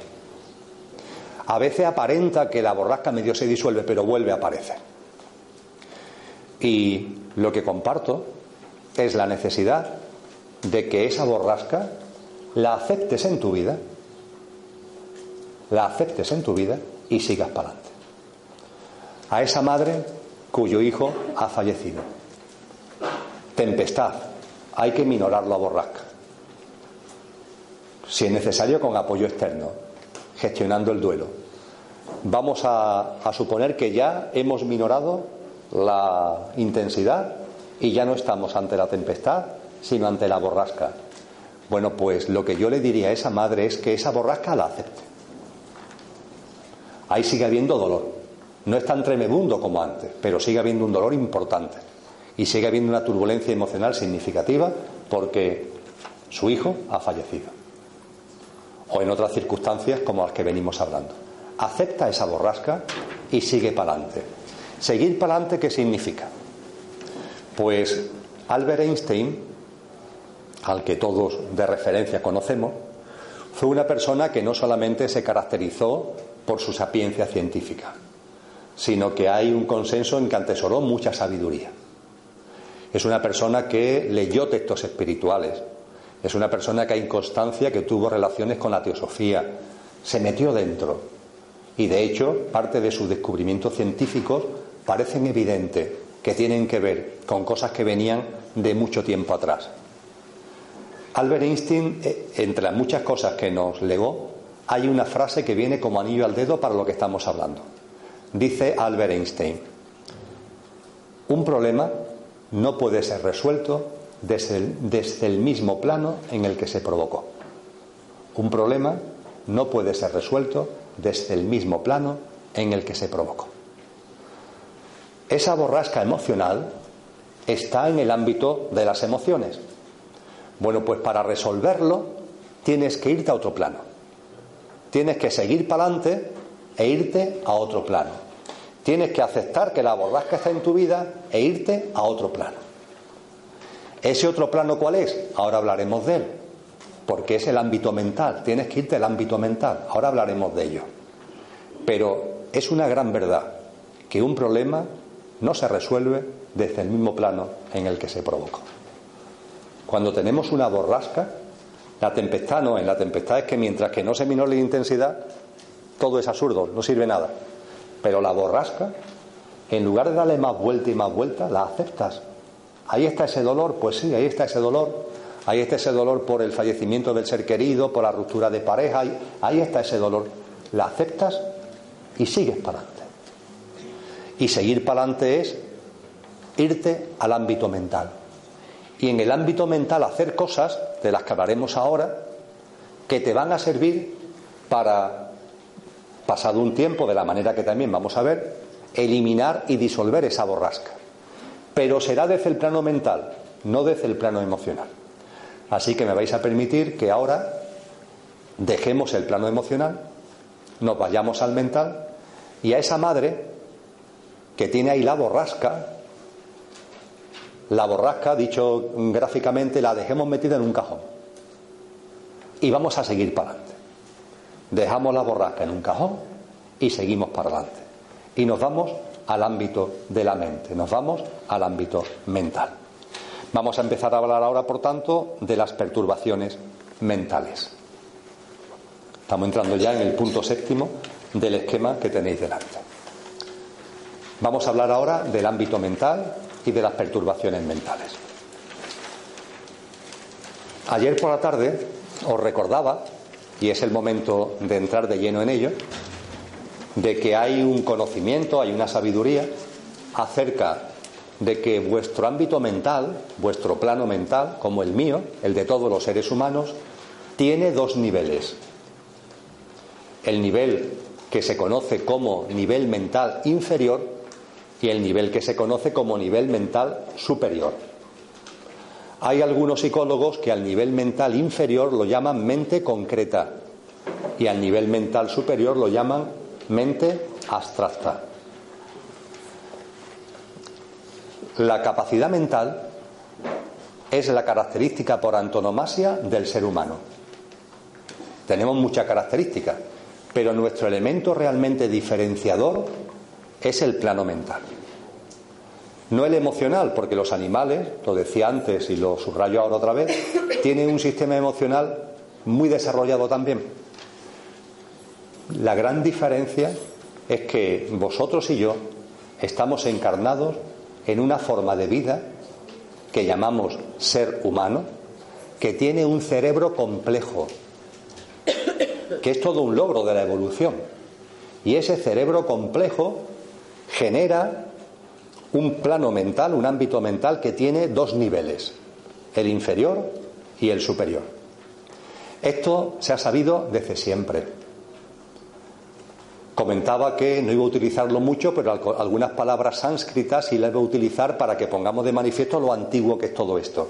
A veces aparenta que la borrasca medio se disuelve, pero vuelve a aparecer. Y lo que comparto es la necesidad de que esa borrasca la aceptes en tu vida, la aceptes en tu vida y sigas para adelante. A esa madre cuyo hijo ha fallecido. Tempestad, hay que minorar la borrasca si es necesario con apoyo externo, gestionando el duelo. Vamos a, suponer que ya hemos minorado la intensidad y ya no estamos ante la tempestad, sino ante la borrasca. Bueno, pues lo que yo le diría a esa madre es que esa borrasca la acepte. Ahí sigue habiendo dolor. No es tan tremebundo como antes, pero sigue habiendo un dolor importante. Y sigue habiendo una turbulencia emocional significativa porque su hijo ha fallecido o en otras circunstancias como las que venimos hablando. Acepta esa borrasca y sigue para adelante. ¿Seguir para adelante qué significa? Pues Albert Einstein, al que todos de referencia conocemos, fue una persona que no solamente se caracterizó por su sapiencia científica, sino que hay un consenso en que atesoró mucha sabiduría. Es una persona que leyó textos espirituales, es una persona que hay constancia que tuvo relaciones con la teosofía, se metió dentro y de hecho parte de sus descubrimientos científicos parecen evidentes que tienen que ver con cosas que venían de mucho tiempo atrás. Albert Einstein, eh, entre las muchas cosas que nos legó, hay una frase que viene como anillo al dedo para lo que estamos hablando. Dice Albert Einstein, un problema no puede ser resuelto desde el, mismo plano en el que se provocó. Un problema no puede ser resuelto desde el mismo plano en el que se provocó. Esa borrasca emocional está en el ámbito de las emociones. Bueno, pues para resolverlo tienes que irte a otro plano. Tienes que seguir para adelante e irte a otro plano. Tienes que aceptar que la borrasca está en tu vida e irte a otro plano. ¿Ese otro plano cuál es? Ahora hablaremos de él, porque es el ámbito mental. Tienes que irte al ámbito mental. Ahora hablaremos de ello. Pero es una gran verdad que un problema no se resuelve desde el mismo plano en el que se provocó. Cuando tenemos una borrasca, la tempestad no, en la tempestad es que mientras que no se minore la intensidad, todo es absurdo, no sirve nada. Pero la borrasca, en lugar de darle más vuelta y más vuelta, la aceptas Ahí está ese dolor, pues sí, ahí está ese dolor. Ahí está ese dolor por el fallecimiento del ser querido, por la ruptura de pareja, ahí, está ese dolor. La aceptas y sigues para adelante. Y seguir para adelante es irte al ámbito mental. Y en el ámbito mental hacer cosas, de las que hablaremos ahora, que te van a servir para, pasado un tiempo, de la manera que también vamos a ver, eliminar y disolver esa borrasca pero será desde el plano mental, no desde el plano emocional. Así que me vais a permitir que ahora dejemos el plano emocional, nos vayamos al mental y a esa madre que tiene ahí la borrasca, la borrasca, dicho gráficamente, la dejemos metida en un cajón. Y vamos a seguir para. Dejamos la borrasca en un cajón y seguimos para adelante. Y nos vamos al ámbito de la mente, nos vamos al ámbito mental. Vamos a empezar a hablar ahora, por tanto, de las perturbaciones mentales. Estamos entrando ya en el punto séptimo del esquema que tenéis delante. Vamos a hablar ahora del ámbito mental y de las perturbaciones mentales. Ayer por la tarde os recordaba, y es el momento de entrar de lleno en ello, de que hay un conocimiento, hay una sabiduría acerca de que vuestro ámbito mental, vuestro plano mental, como el mío, el de todos los seres humanos, tiene dos niveles. El nivel que se conoce como nivel mental inferior y el nivel que se conoce como nivel mental superior. Hay algunos psicólogos que al nivel mental inferior lo llaman mente concreta y al nivel mental superior lo llaman mente abstracta. La capacidad mental es la característica por antonomasia del ser humano. Tenemos muchas características, pero nuestro elemento realmente diferenciador es el plano mental. No el emocional, porque los animales, lo decía antes y lo subrayo ahora otra vez, tienen un sistema emocional muy desarrollado también la gran diferencia es que vosotros y yo estamos encarnados en una forma de vida que llamamos ser humano, que tiene un cerebro complejo, que es todo un logro de la evolución. Y ese cerebro complejo genera un plano mental, un ámbito mental que tiene dos niveles, el inferior y el superior. Esto se ha sabido desde siempre. Comentaba que no iba a utilizarlo mucho, pero algunas palabras sánscritas sí las voy a utilizar para que pongamos de manifiesto lo antiguo que es todo esto.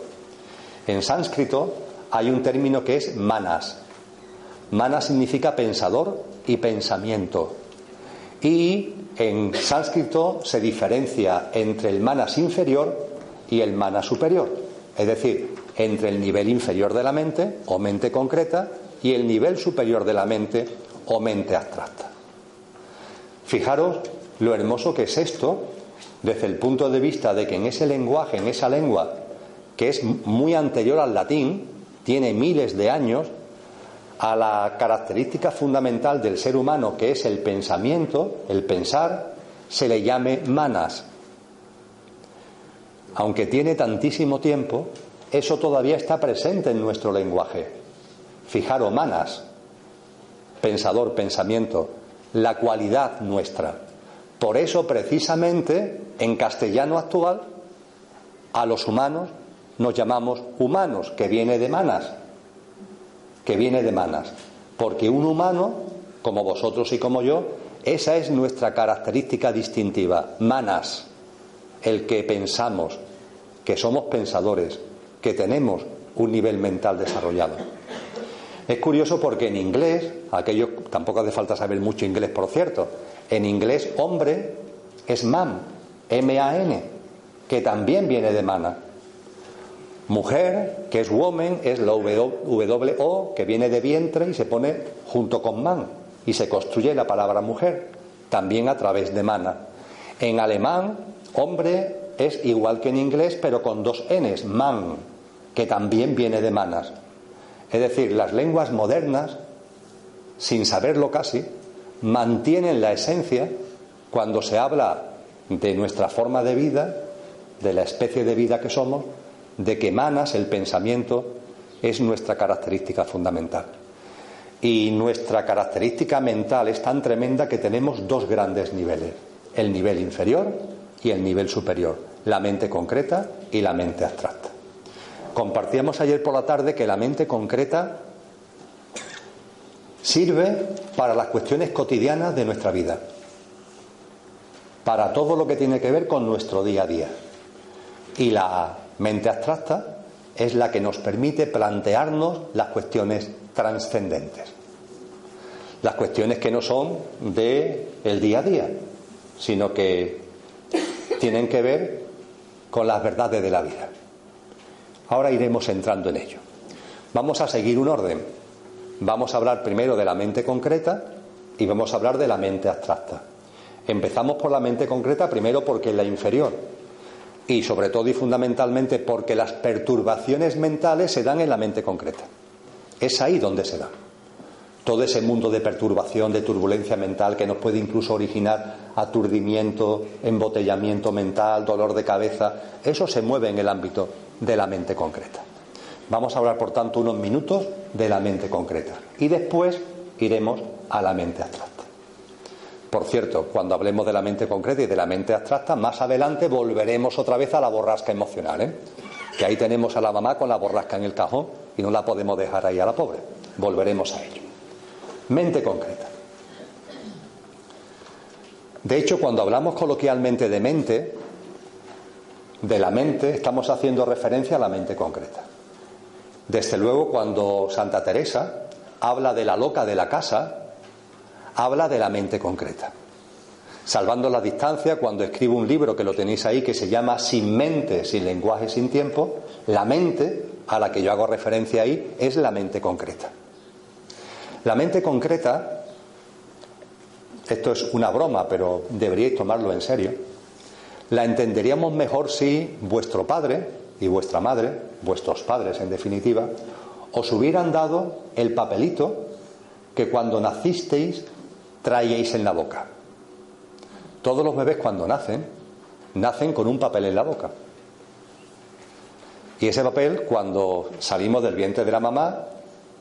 En sánscrito hay un término que es manas. Manas significa pensador y pensamiento. Y en sánscrito se diferencia entre el manas inferior y el manas superior. Es decir, entre el nivel inferior de la mente o mente concreta y el nivel superior de la mente o mente abstracta. Fijaros lo hermoso que es esto desde el punto de vista de que en ese lenguaje, en esa lengua, que es muy anterior al latín, tiene miles de años, a la característica fundamental del ser humano, que es el pensamiento, el pensar, se le llame manas. Aunque tiene tantísimo tiempo, eso todavía está presente en nuestro lenguaje. Fijaros, manas, pensador, pensamiento, la cualidad nuestra. Por eso, precisamente, en castellano actual, a los humanos nos llamamos humanos, que viene de manas, que viene de manas. Porque un humano, como vosotros y como yo, esa es nuestra característica distintiva, manas, el que pensamos, que somos pensadores, que tenemos un nivel mental desarrollado. Es curioso porque en inglés, aquello tampoco hace falta saber mucho inglés, por cierto, en inglés hombre es man, M-A-N, que también viene de mana. Mujer, que es woman, es la W-O, que viene de vientre y se pone junto con man, y se construye la palabra mujer, también a través de mana. En alemán, hombre es igual que en inglés, pero con dos Ns, man, que también viene de manas. Es decir, las lenguas modernas, sin saberlo casi, mantienen la esencia cuando se habla de nuestra forma de vida, de la especie de vida que somos, de que manas, el pensamiento, es nuestra característica fundamental. Y nuestra característica mental es tan tremenda que tenemos dos grandes niveles, el nivel inferior y el nivel superior, la mente concreta y la mente abstracta. Compartíamos ayer por la tarde que la mente concreta sirve para las cuestiones cotidianas de nuestra vida, para todo lo que tiene que ver con nuestro día a día. Y la mente abstracta es la que nos permite plantearnos las cuestiones trascendentes, las cuestiones que no son de el día a día, sino que tienen que ver con las verdades de la vida. Ahora iremos entrando en ello. Vamos a seguir un orden. Vamos a hablar primero de la mente concreta y vamos a hablar de la mente abstracta. Empezamos por la mente concreta primero porque es la inferior y sobre todo y fundamentalmente porque las perturbaciones mentales se dan en la mente concreta. Es ahí donde se dan. Todo ese mundo de perturbación, de turbulencia mental que nos puede incluso originar aturdimiento, embotellamiento mental, dolor de cabeza, eso se mueve en el ámbito de la mente concreta. Vamos a hablar, por tanto, unos minutos de la mente concreta y después iremos a la mente abstracta. Por cierto, cuando hablemos de la mente concreta y de la mente abstracta, más adelante volveremos otra vez a la borrasca emocional, ¿eh? que ahí tenemos a la mamá con la borrasca en el cajón y no la podemos dejar ahí a la pobre. Volveremos a ello. Mente concreta. De hecho, cuando hablamos coloquialmente de mente, de la mente, estamos haciendo referencia a la mente concreta. Desde luego, cuando Santa Teresa habla de la loca de la casa, habla de la mente concreta. Salvando la distancia, cuando escribo un libro que lo tenéis ahí, que se llama Sin mente, sin lenguaje, sin tiempo, la mente a la que yo hago referencia ahí es la mente concreta. La mente concreta, esto es una broma, pero deberíais tomarlo en serio, la entenderíamos mejor si vuestro padre y vuestra madre, vuestros padres en definitiva, os hubieran dado el papelito que cuando nacisteis traíais en la boca. Todos los bebés cuando nacen, nacen con un papel en la boca. Y ese papel, cuando salimos del vientre de la mamá,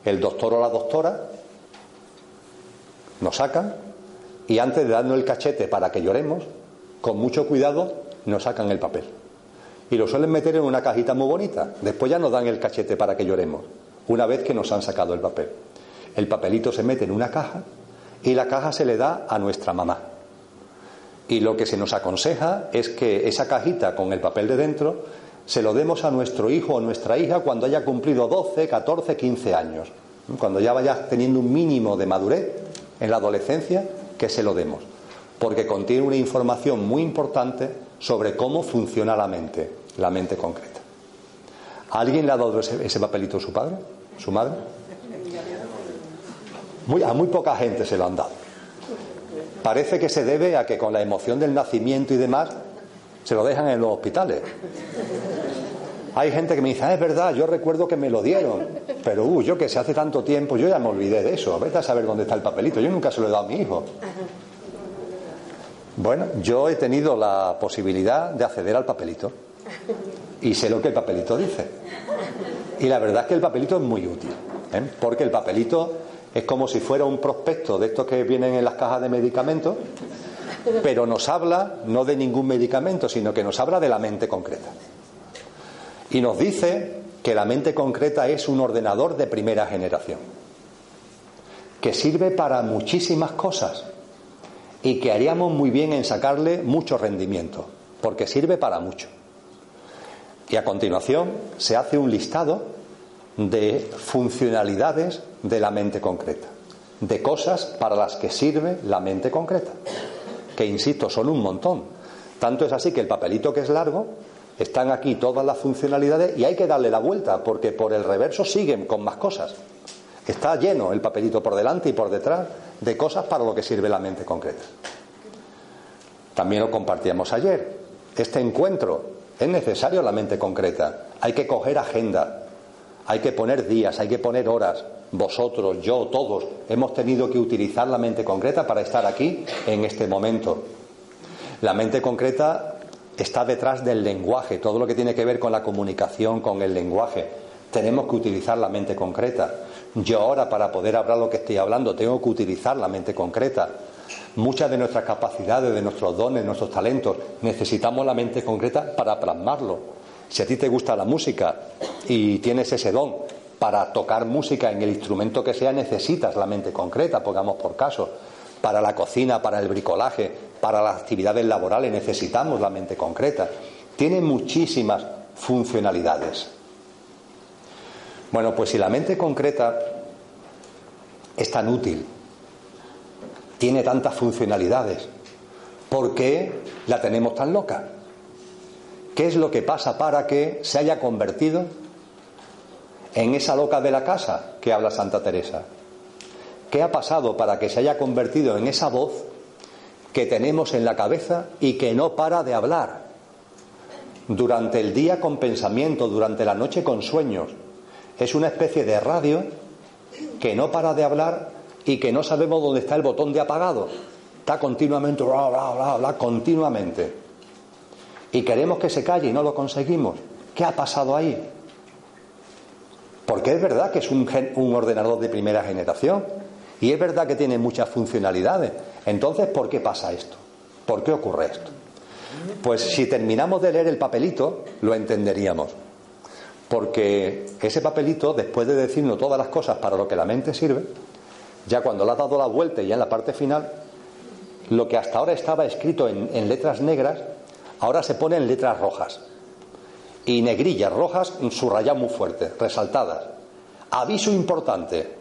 el doctor o la doctora nos sacan y antes de darnos el cachete para que lloremos, con mucho cuidado nos sacan el papel. Y lo suelen meter en una cajita muy bonita. Después ya nos dan el cachete para que lloremos, una vez que nos han sacado el papel. El papelito se mete en una caja y la caja se le da a nuestra mamá. Y lo que se nos aconseja es que esa cajita con el papel de dentro se lo demos a nuestro hijo o nuestra hija cuando haya cumplido 12, 14, 15 años. Cuando ya vaya teniendo un mínimo de madurez en la adolescencia, que se lo demos. Porque contiene una información muy importante sobre cómo funciona la mente, la mente concreta. alguien le ha dado ese, papelito a su padre? ¿Su madre? Muy, a muy poca gente se lo han dado. parece que se debe a que con la emoción del nacimiento y demás se lo dejan en los hospitales. Hay gente que me dice, ah, es verdad, yo recuerdo que me lo dieron, pero uh, yo que se hace tanto tiempo, yo ya me olvidé de eso, vete a saber dónde está el papelito, yo nunca se lo he dado a mi hijo. Bueno, yo he tenido la posibilidad de acceder al papelito y sé lo que el papelito dice. Y la verdad es que el papelito es muy útil, ¿eh? porque el papelito es como si fuera un prospecto de estos que vienen en las cajas de medicamentos, pero nos habla no de ningún medicamento, sino que nos habla de la mente concreta. Y nos dice que la mente concreta es un ordenador de primera generación, que sirve para muchísimas cosas y que haríamos muy bien en sacarle mucho rendimiento, porque sirve para mucho. Y a continuación se hace un listado de funcionalidades de la mente concreta, de cosas para las que sirve la mente concreta, que insisto, son un montón. Tanto es así que el papelito que es largo, están aquí todas las funcionalidades y hay que darle la vuelta, porque por el reverso siguen con más cosas. Está lleno el papelito por delante y por detrás de cosas para lo que sirve la mente concreta. También lo compartíamos ayer. Este encuentro es necesario la mente concreta. Hay que coger agenda, hay que poner días, hay que poner horas. Vosotros, yo, todos hemos tenido que utilizar la mente concreta para estar aquí en este momento. La mente concreta está detrás del lenguaje, todo lo que tiene que ver con la comunicación, con el lenguaje. Tenemos que utilizar la mente concreta. Yo ahora, para poder hablar lo que estoy hablando, tengo que utilizar la mente concreta. Muchas de nuestras capacidades, de nuestros dones, nuestros talentos, necesitamos la mente concreta para plasmarlo. Si a ti te gusta la música y tienes ese don para tocar música en el instrumento que sea, necesitas la mente concreta, pongamos por caso. Para la cocina, para el bricolaje, para las actividades laborales necesitamos la mente concreta. Tiene muchísimas funcionalidades. Bueno, pues si la mente concreta es tan útil, tiene tantas funcionalidades, ¿por qué la tenemos tan loca? ¿Qué es lo que pasa para que se haya convertido en esa loca de la casa que habla Santa Teresa? ¿Qué ha pasado para que se haya convertido en esa voz que tenemos en la cabeza y que no para de hablar? Durante el día con pensamiento, durante la noche con sueños, es una especie de radio que no para de hablar y que no sabemos dónde está el botón de apagado. Está continuamente, bla, bla, bla, continuamente. Y queremos que se calle y no lo conseguimos. ¿Qué ha pasado ahí? Porque es verdad que es un, un ordenador de primera generación y es verdad que tiene muchas funcionalidades. Entonces, ¿por qué pasa esto? ¿Por qué ocurre esto? Pues si terminamos de leer el papelito, lo entenderíamos. Porque ese papelito, después de decirnos todas las cosas para lo que la mente sirve, ya cuando le ha dado la vuelta y ya en la parte final, lo que hasta ahora estaba escrito en, letras negras, ahora se pone en letras rojas. Y negrillas rojas subrayadas muy fuerte, resaltadas. Aviso importante.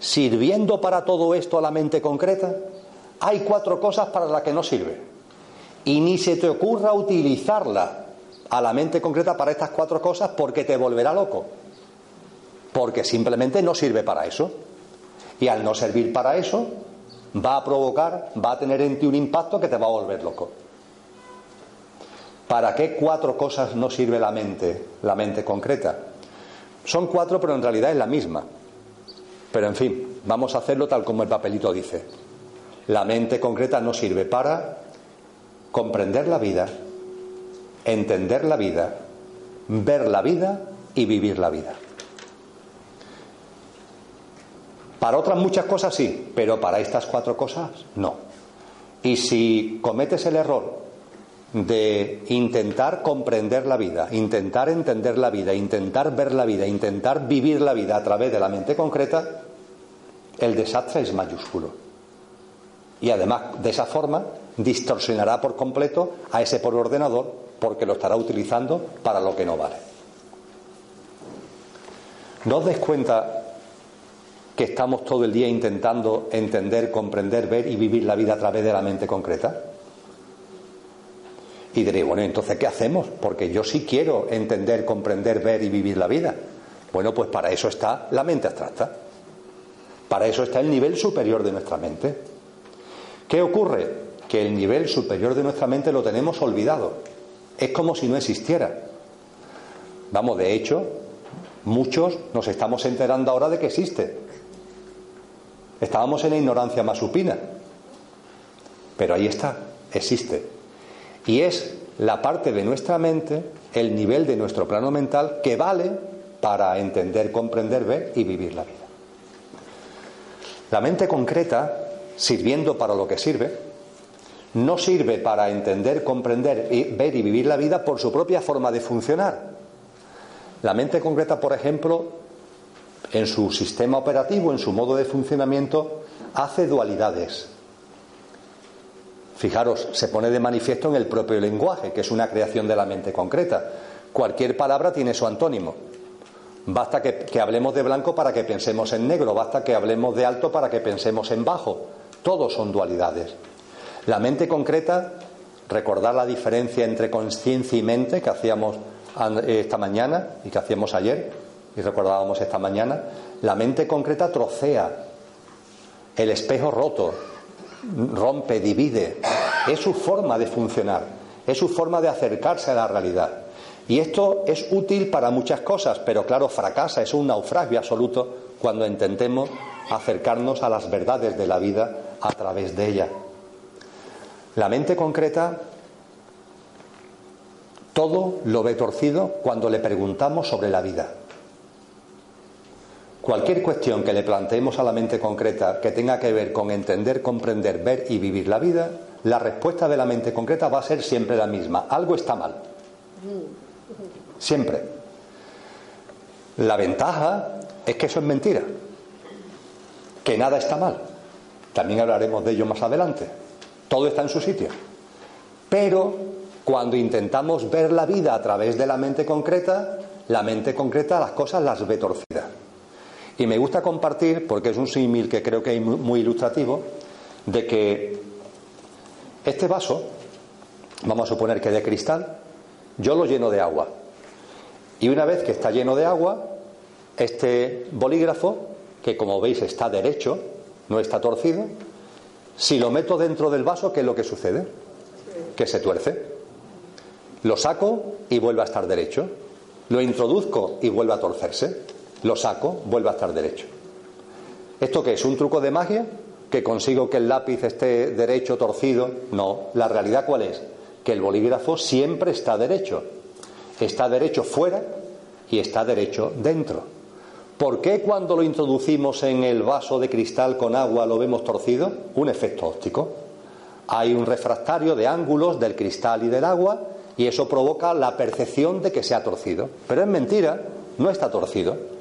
Sirviendo para todo esto a la mente concreta, hay cuatro cosas para las que no sirve. Y ni se te ocurra utilizarla a la mente concreta para estas cuatro cosas porque te volverá loco. Porque simplemente no sirve para eso. Y al no servir para eso, va a provocar, va a tener en ti un impacto que te va a volver loco. ¿Para qué cuatro cosas no sirve la mente, la mente concreta? Son cuatro, pero en realidad es la misma. Pero en fin, vamos a hacerlo tal como el papelito dice. La mente concreta no sirve para comprender la vida, entender la vida, ver la vida y vivir la vida. Para otras muchas cosas sí, pero para estas cuatro cosas no. Y si cometes el error de intentar comprender la vida, intentar entender la vida, intentar ver la vida, intentar vivir la vida a través de la mente concreta, el desastre es mayúsculo. Y además, de esa forma, distorsionará por completo a ese por ordenador porque lo estará utilizando para lo que no vale. ¿No os des cuenta que estamos todo el día intentando entender, comprender, ver y vivir la vida a través de la mente concreta? Y diréis, bueno, entonces, ¿qué hacemos? Porque yo sí quiero entender, comprender, ver y vivir la vida. Bueno, pues para eso está la mente abstracta. Para eso está el nivel superior de nuestra mente. ¿Qué ocurre? Que el nivel superior de nuestra mente lo tenemos olvidado. Es como si no existiera. Vamos, de hecho, muchos nos estamos enterando ahora de que existe. Estábamos en la ignorancia más supina. Pero ahí está, existe. Y es la parte de nuestra mente, el nivel de nuestro plano mental que vale para entender, comprender, ver y vivir la vida. La mente concreta, sirviendo para lo que sirve, no sirve para entender, comprender, ver y vivir la vida por su propia forma de funcionar. La mente concreta, por ejemplo, en su sistema operativo, en su modo de funcionamiento, hace dualidades. Fijaros, se pone de manifiesto en el propio lenguaje, que es una creación de la mente concreta. Cualquier palabra tiene su antónimo. Basta que, hablemos de blanco para que pensemos en negro, basta que hablemos de alto para que pensemos en bajo. Todos son dualidades. La mente concreta, recordar la diferencia entre conciencia y mente que hacíamos esta mañana y que hacíamos ayer, y recordábamos esta mañana, la mente concreta trocea el espejo roto, rompe, divide. Es su forma de funcionar, es su forma de acercarse a la realidad. Y esto es útil para muchas cosas, pero claro, fracasa, es un naufragio absoluto cuando intentemos acercarnos a las verdades de la vida a través de ella. La mente concreta todo lo ve torcido cuando le preguntamos sobre la vida. Cualquier cuestión que le planteemos a la mente concreta que tenga que ver con entender, comprender, ver y vivir la vida, la respuesta de la mente concreta va a ser siempre la misma. Algo está mal. Siempre. La ventaja es que eso es mentira. Que nada está mal. También hablaremos de ello más adelante. Todo está en su sitio. Pero cuando intentamos ver la vida a través de la mente concreta, la mente concreta las cosas las ve torcidas. Y me gusta compartir, porque es un símil que creo que es muy ilustrativo, de que este vaso, vamos a suponer que de cristal, yo lo lleno de agua. Y una vez que está lleno de agua, este bolígrafo, que como veis está derecho, no está torcido, si lo meto dentro del vaso, ¿qué es lo que sucede? Que se tuerce. Lo saco y vuelve a estar derecho. Lo introduzco y vuelve a torcerse lo saco, vuelve a estar derecho. ¿Esto qué es? ¿Un truco de magia? ¿Que consigo que el lápiz esté derecho, torcido? No, la realidad cuál es? Que el bolígrafo siempre está derecho. Está derecho fuera y está derecho dentro. ¿Por qué cuando lo introducimos en el vaso de cristal con agua lo vemos torcido? Un efecto óptico. Hay un refractario de ángulos del cristal y del agua y eso provoca la percepción de que se ha torcido. Pero es mentira, no está torcido.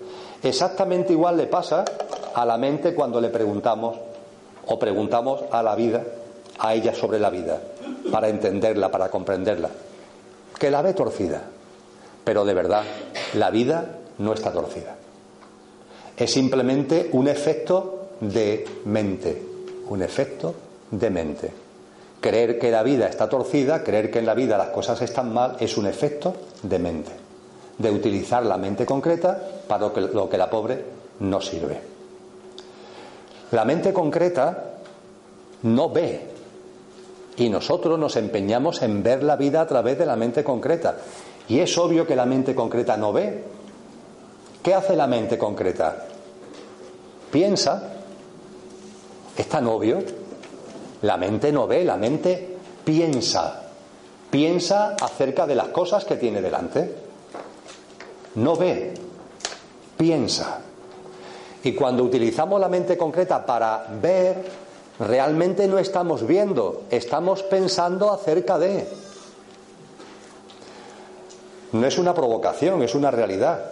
Exactamente igual le pasa a la mente cuando le preguntamos o preguntamos a la vida, a ella sobre la vida, para entenderla, para comprenderla. Que la ve torcida, pero de verdad, la vida no está torcida. Es simplemente un efecto de mente, un efecto de mente. Creer que la vida está torcida, creer que en la vida las cosas están mal, es un efecto de mente de utilizar la mente concreta para lo que, la pobre no sirve. La mente concreta no ve y nosotros nos empeñamos en ver la vida a través de la mente concreta. Y es obvio que la mente concreta no ve. ¿Qué hace la mente concreta? Piensa. Es tan obvio. La mente no ve, la mente piensa. Piensa acerca de las cosas que tiene delante no ve, piensa. Y cuando utilizamos la mente concreta para ver, realmente no estamos viendo, estamos pensando acerca de. No es una provocación, es una realidad.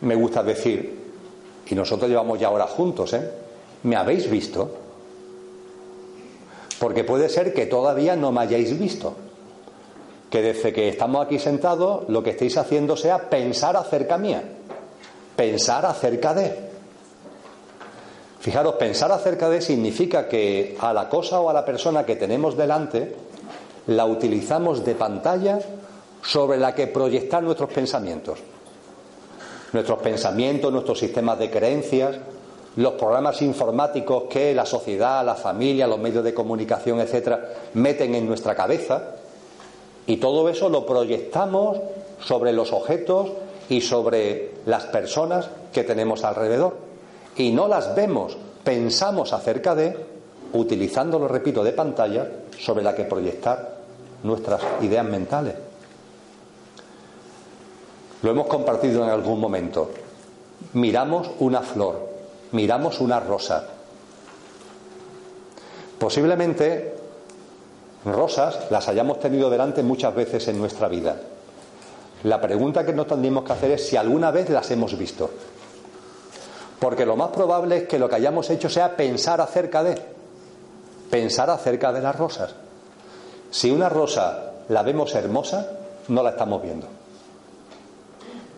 Me gusta decir, y nosotros llevamos ya ahora juntos, ¿eh? ¿Me habéis visto? Porque puede ser que todavía no me hayáis visto que desde que estamos aquí sentados lo que estéis haciendo sea pensar acerca mía, pensar acerca de. Fijaros, pensar acerca de significa que a la cosa o a la persona que tenemos delante la utilizamos de pantalla sobre la que proyectar nuestros pensamientos. Nuestros pensamientos, nuestros sistemas de creencias, los programas informáticos que la sociedad, la familia, los medios de comunicación, etcétera, meten en nuestra cabeza. Y todo eso lo proyectamos sobre los objetos y sobre las personas que tenemos alrededor. Y no las vemos, pensamos acerca de, utilizándolo, repito, de pantalla sobre la que proyectar nuestras ideas mentales. Lo hemos compartido en algún momento. Miramos una flor, miramos una rosa. Posiblemente rosas las hayamos tenido delante muchas veces en nuestra vida. La pregunta que nos tendríamos que hacer es si alguna vez las hemos visto. Porque lo más probable es que lo que hayamos hecho sea pensar acerca de, pensar acerca de las rosas. Si una rosa la vemos hermosa, no la estamos viendo.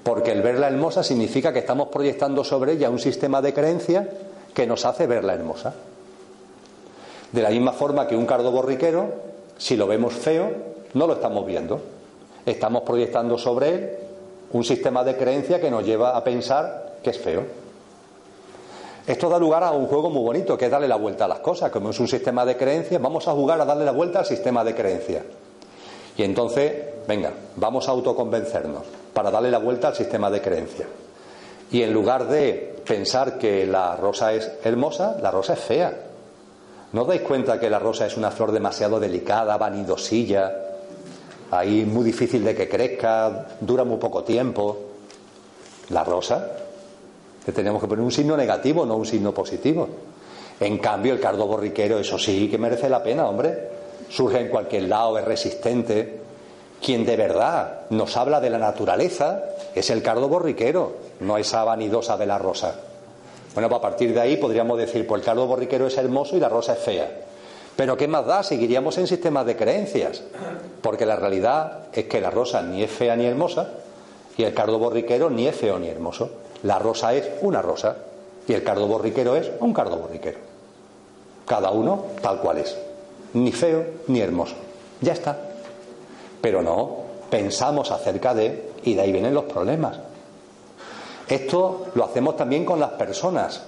Porque el verla hermosa significa que estamos proyectando sobre ella un sistema de creencia que nos hace verla hermosa. De la misma forma que un cardo borriquero, si lo vemos feo, no lo estamos viendo. Estamos proyectando sobre él un sistema de creencia que nos lleva a pensar que es feo. Esto da lugar a un juego muy bonito, que es darle la vuelta a las cosas. Como es un sistema de creencias, vamos a jugar a darle la vuelta al sistema de creencias. Y entonces, venga, vamos a autoconvencernos para darle la vuelta al sistema de creencias. Y en lugar de pensar que la rosa es hermosa, la rosa es fea. ¿No os dais cuenta que la rosa es una flor demasiado delicada, vanidosilla, ahí muy difícil de que crezca, dura muy poco tiempo? La rosa, que tenemos que poner un signo negativo, no un signo positivo. En cambio, el cardo borriquero, eso sí que merece la pena, hombre. Surge en cualquier lado, es resistente, quien de verdad nos habla de la naturaleza es el cardo borriquero, no esa vanidosa de la rosa. Bueno, pues a partir de ahí podríamos decir, pues el cardo borriquero es hermoso y la rosa es fea. Pero ¿qué más da? Seguiríamos en sistemas de creencias, porque la realidad es que la rosa ni es fea ni hermosa y el cardo borriquero ni es feo ni hermoso. La rosa es una rosa y el cardo borriquero es un cardo borriquero. Cada uno tal cual es, ni feo ni hermoso. Ya está. Pero no, pensamos acerca de, y de ahí vienen los problemas. Esto lo hacemos también con las personas.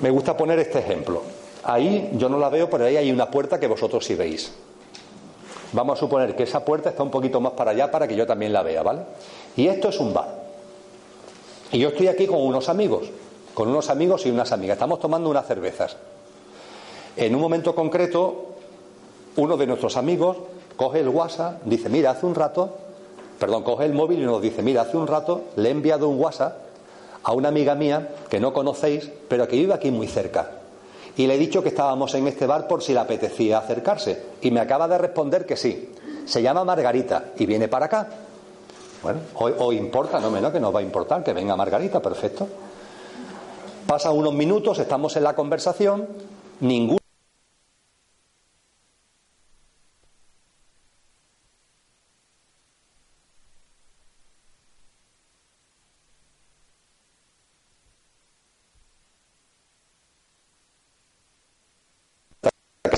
Me gusta poner este ejemplo. Ahí yo no la veo, pero ahí hay una puerta que vosotros sí veis. Vamos a suponer que esa puerta está un poquito más para allá para que yo también la vea, ¿vale? Y esto es un bar. Y yo estoy aquí con unos amigos, con unos amigos y unas amigas. Estamos tomando unas cervezas. En un momento concreto, uno de nuestros amigos coge el WhatsApp, dice, mira, hace un rato, perdón, coge el móvil y nos dice, mira, hace un rato le he enviado un WhatsApp a una amiga mía que no conocéis, pero que vive aquí muy cerca. Y le he dicho que estábamos en este bar por si le apetecía acercarse. Y me acaba de responder que sí. Se llama Margarita y viene para acá. Bueno, o, importa, no menos que nos va a importar que venga Margarita, perfecto. Pasan unos minutos, estamos en la conversación, ningún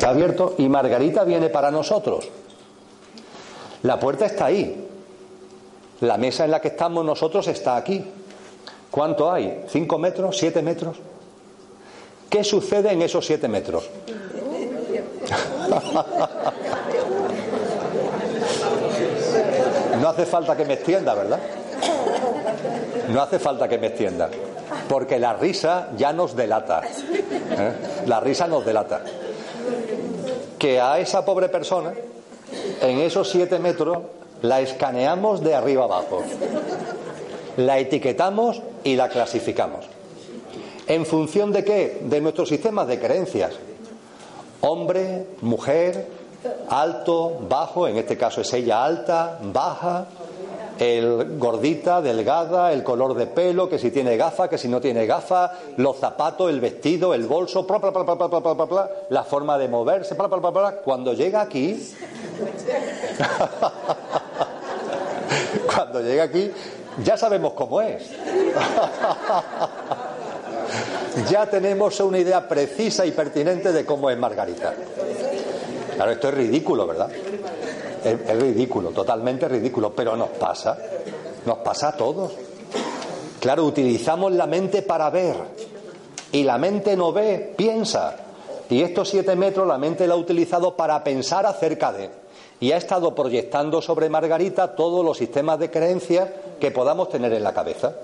abierto y Margarita viene para nosotros. La puerta está ahí. La mesa en la que estamos nosotros está aquí. ¿Cuánto hay? ¿Cinco metros? ¿Siete metros? ¿Qué sucede en esos siete metros? No hace falta que me extienda, ¿verdad? No hace falta que me extienda. Porque la risa ya nos delata. ¿eh? La risa nos delata que a esa pobre persona, en esos siete metros, la escaneamos de arriba abajo, la etiquetamos y la clasificamos. ¿En función de qué? De nuestros sistemas de creencias. Hombre, mujer, alto, bajo, en este caso es ella alta, baja, el gordita, delgada, el color de pelo, que si tiene gafa, que si no tiene gafa, los zapatos, el vestido, el bolso, la forma de moverse, cuando llega aquí, cuando llega aquí, ya sabemos cómo es. ya tenemos una idea precisa y pertinente de cómo es Margarita. Claro, esto es ridículo, ¿verdad? Es, ridículo, totalmente ridículo, pero nos pasa, nos pasa a todos. Claro, utilizamos la mente para ver. Y la mente no ve, piensa. Y estos siete metros la mente la ha utilizado para pensar acerca de. Y ha estado proyectando sobre Margarita todos los sistemas de creencias que podamos tener en la cabeza.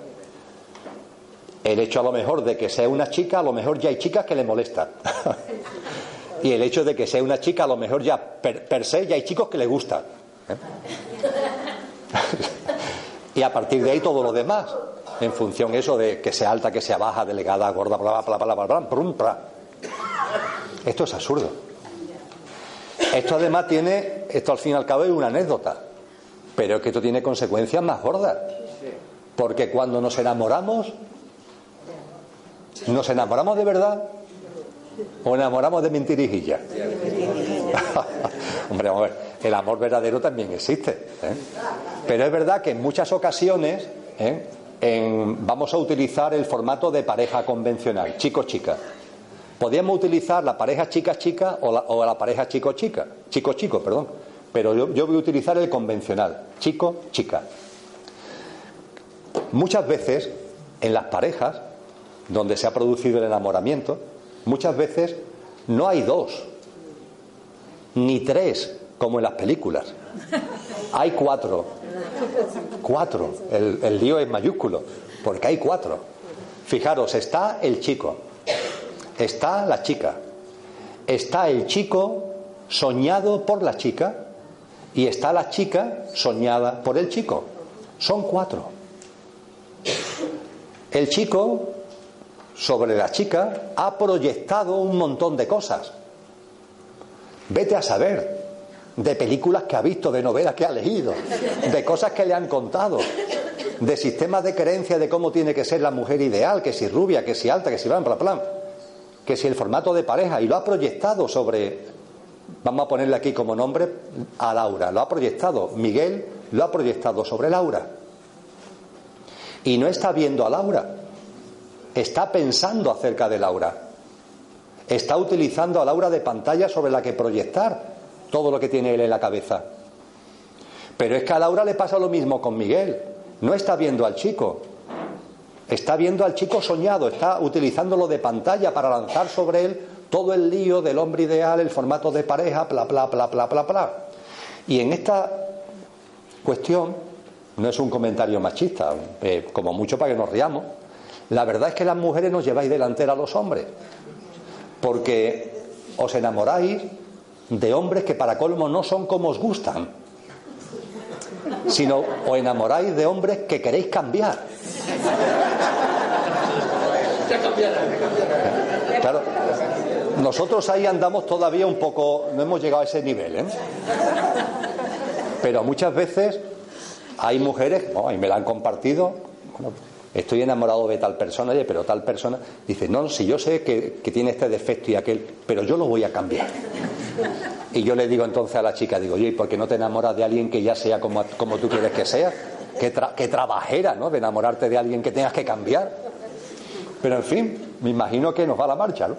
El hecho a lo mejor de que sea una chica, a lo mejor ya hay chicas que le molestan. y el hecho de que sea una chica, a lo mejor ya per, se ya hay chicos que le gustan. ¿eh? y a partir de ahí todo lo demás, en función eso de que sea alta, que sea baja, delegada, gorda, bla, bla, bla, bla, bla, bla, Esto es absurdo. Esto además tiene, esto al fin y al cabo es una anécdota, pero es que esto tiene consecuencias más gordas. Porque cuando nos enamoramos, ¿nos enamoramos de verdad o enamoramos de mentirijilla? Hombre, vamos a ver, el amor verdadero también existe. ¿eh? Pero es verdad que en muchas ocasiones ¿eh? vamos a utilizar el formato de pareja convencional, chico-chica. Podríamos utilizar la pareja chica-chica o la, o la pareja chico-chica, chico-chico, perdón. Pero yo, yo voy a utilizar el convencional, chico-chica. Muchas veces en las parejas donde se ha producido el enamoramiento, muchas veces no hay dos, ni tres, como en las películas. Hay cuatro. Cuatro. El, el lío es mayúsculo, porque hay cuatro. Fijaros, está el chico, está la chica, está el chico soñado por la chica y está la chica soñada por el chico. Son cuatro. El chico sobre la chica ha proyectado un montón de cosas. Vete a saber de películas que ha visto, de novelas que ha leído, de cosas que le han contado, de sistemas de creencia de cómo tiene que ser la mujer ideal, que si rubia, que si alta, que si bla, bla, bla, que si el formato de pareja, y lo ha proyectado sobre, vamos a ponerle aquí como nombre a Laura, lo ha proyectado, Miguel lo ha proyectado sobre Laura. Y no está viendo a Laura, está pensando acerca de Laura. Está utilizando a Laura de pantalla sobre la que proyectar todo lo que tiene él en la cabeza. Pero es que a Laura le pasa lo mismo con Miguel. No está viendo al chico. Está viendo al chico soñado, está utilizándolo de pantalla para lanzar sobre él todo el lío del hombre ideal, el formato de pareja, bla, bla, bla, bla, bla, bla. Y en esta cuestión, no es un comentario machista, eh, como mucho para que nos riamos, la verdad es que las mujeres nos lleváis delantera a los hombres, porque os enamoráis de hombres que para colmo no son como os gustan, sino os enamoráis de hombres que queréis cambiar. Claro, nosotros ahí andamos todavía un poco, no hemos llegado a ese nivel, ¿eh? Pero muchas veces hay mujeres, y me la han compartido, estoy enamorado de tal persona, pero tal persona dice, no, si yo sé que, tiene este defecto y aquel, pero yo lo voy a cambiar. Y yo le digo entonces a la chica, digo, oye, ¿y por qué no te enamoras de alguien que ya sea como, como tú quieres que sea? Que, trabajera, ¿no? De enamorarte de alguien que tengas que cambiar. Pero en fin, me imagino que nos va la marcha, ¿no?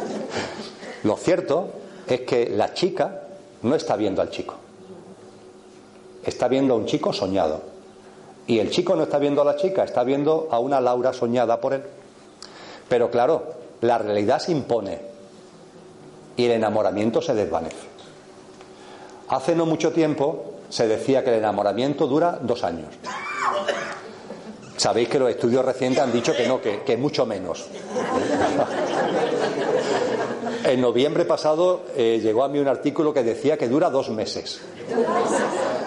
Lo cierto es que la chica no está viendo al chico. Está viendo a un chico soñado y el chico no está viendo a la chica, está viendo a una Laura soñada por él. Pero claro, la realidad se impone y el enamoramiento se desvanece. Hace no mucho tiempo se decía que el enamoramiento dura dos años. Sabéis que los estudios recientes han dicho que no, que, que mucho menos. en noviembre pasado eh, llegó a mí un artículo que decía que dura dos meses.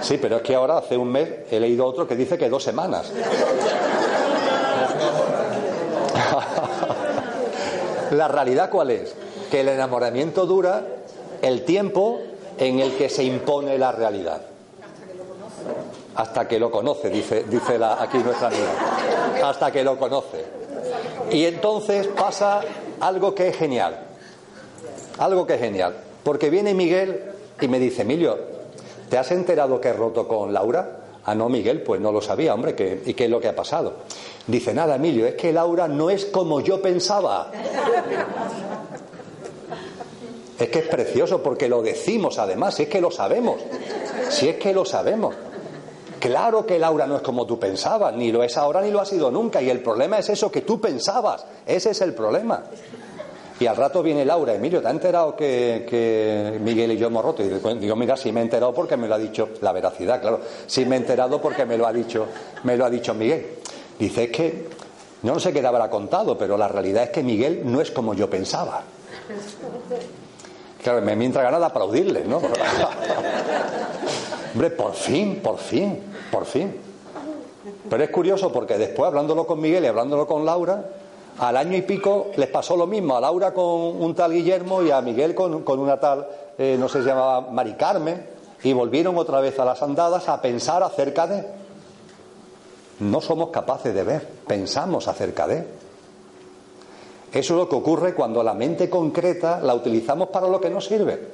Sí, pero es que ahora hace un mes he leído otro que dice que dos semanas. La realidad cuál es? Que el enamoramiento dura el tiempo en el que se impone la realidad. Hasta que lo conoce, dice, dice la, aquí nuestra amiga. Hasta que lo conoce. Y entonces pasa algo que es genial. Algo que es genial. Porque viene Miguel y me dice, Emilio, ¿Te has enterado que he roto con Laura? Ah, no, Miguel, pues no lo sabía, hombre, ¿y qué es lo que ha pasado? Dice, nada, Emilio, es que Laura no es como yo pensaba. Es que es precioso porque lo decimos además, si es que lo sabemos, si es que lo sabemos. Claro que Laura no es como tú pensabas, ni lo es ahora ni lo ha sido nunca. Y el problema es eso que tú pensabas. Ese es el problema. Y al rato viene Laura, Emilio, ¿te ha enterado que, Miguel y yo hemos roto? Y digo, mira, sí me he enterado porque me lo ha dicho, la veracidad, claro, sí me he enterado porque me lo ha dicho, me lo ha dicho Miguel. Dice, es que, no sé qué te habrá contado, pero la realidad es que Miguel no es como yo pensaba. Claro, me entra ganas de aplaudirle, ¿no? Hombre, por fin, por fin, por fin. Pero es curioso porque después, hablándolo con Miguel y hablándolo con Laura, al año y pico les pasó lo mismo, a Laura con un tal Guillermo y a Miguel con, una tal, eh, no sé, se llamaba Mari Carmen, y volvieron otra vez a las andadas a pensar acerca de. No somos capaces de ver, pensamos acerca de. Eso es lo que ocurre cuando la mente concreta la utilizamos para lo que no sirve,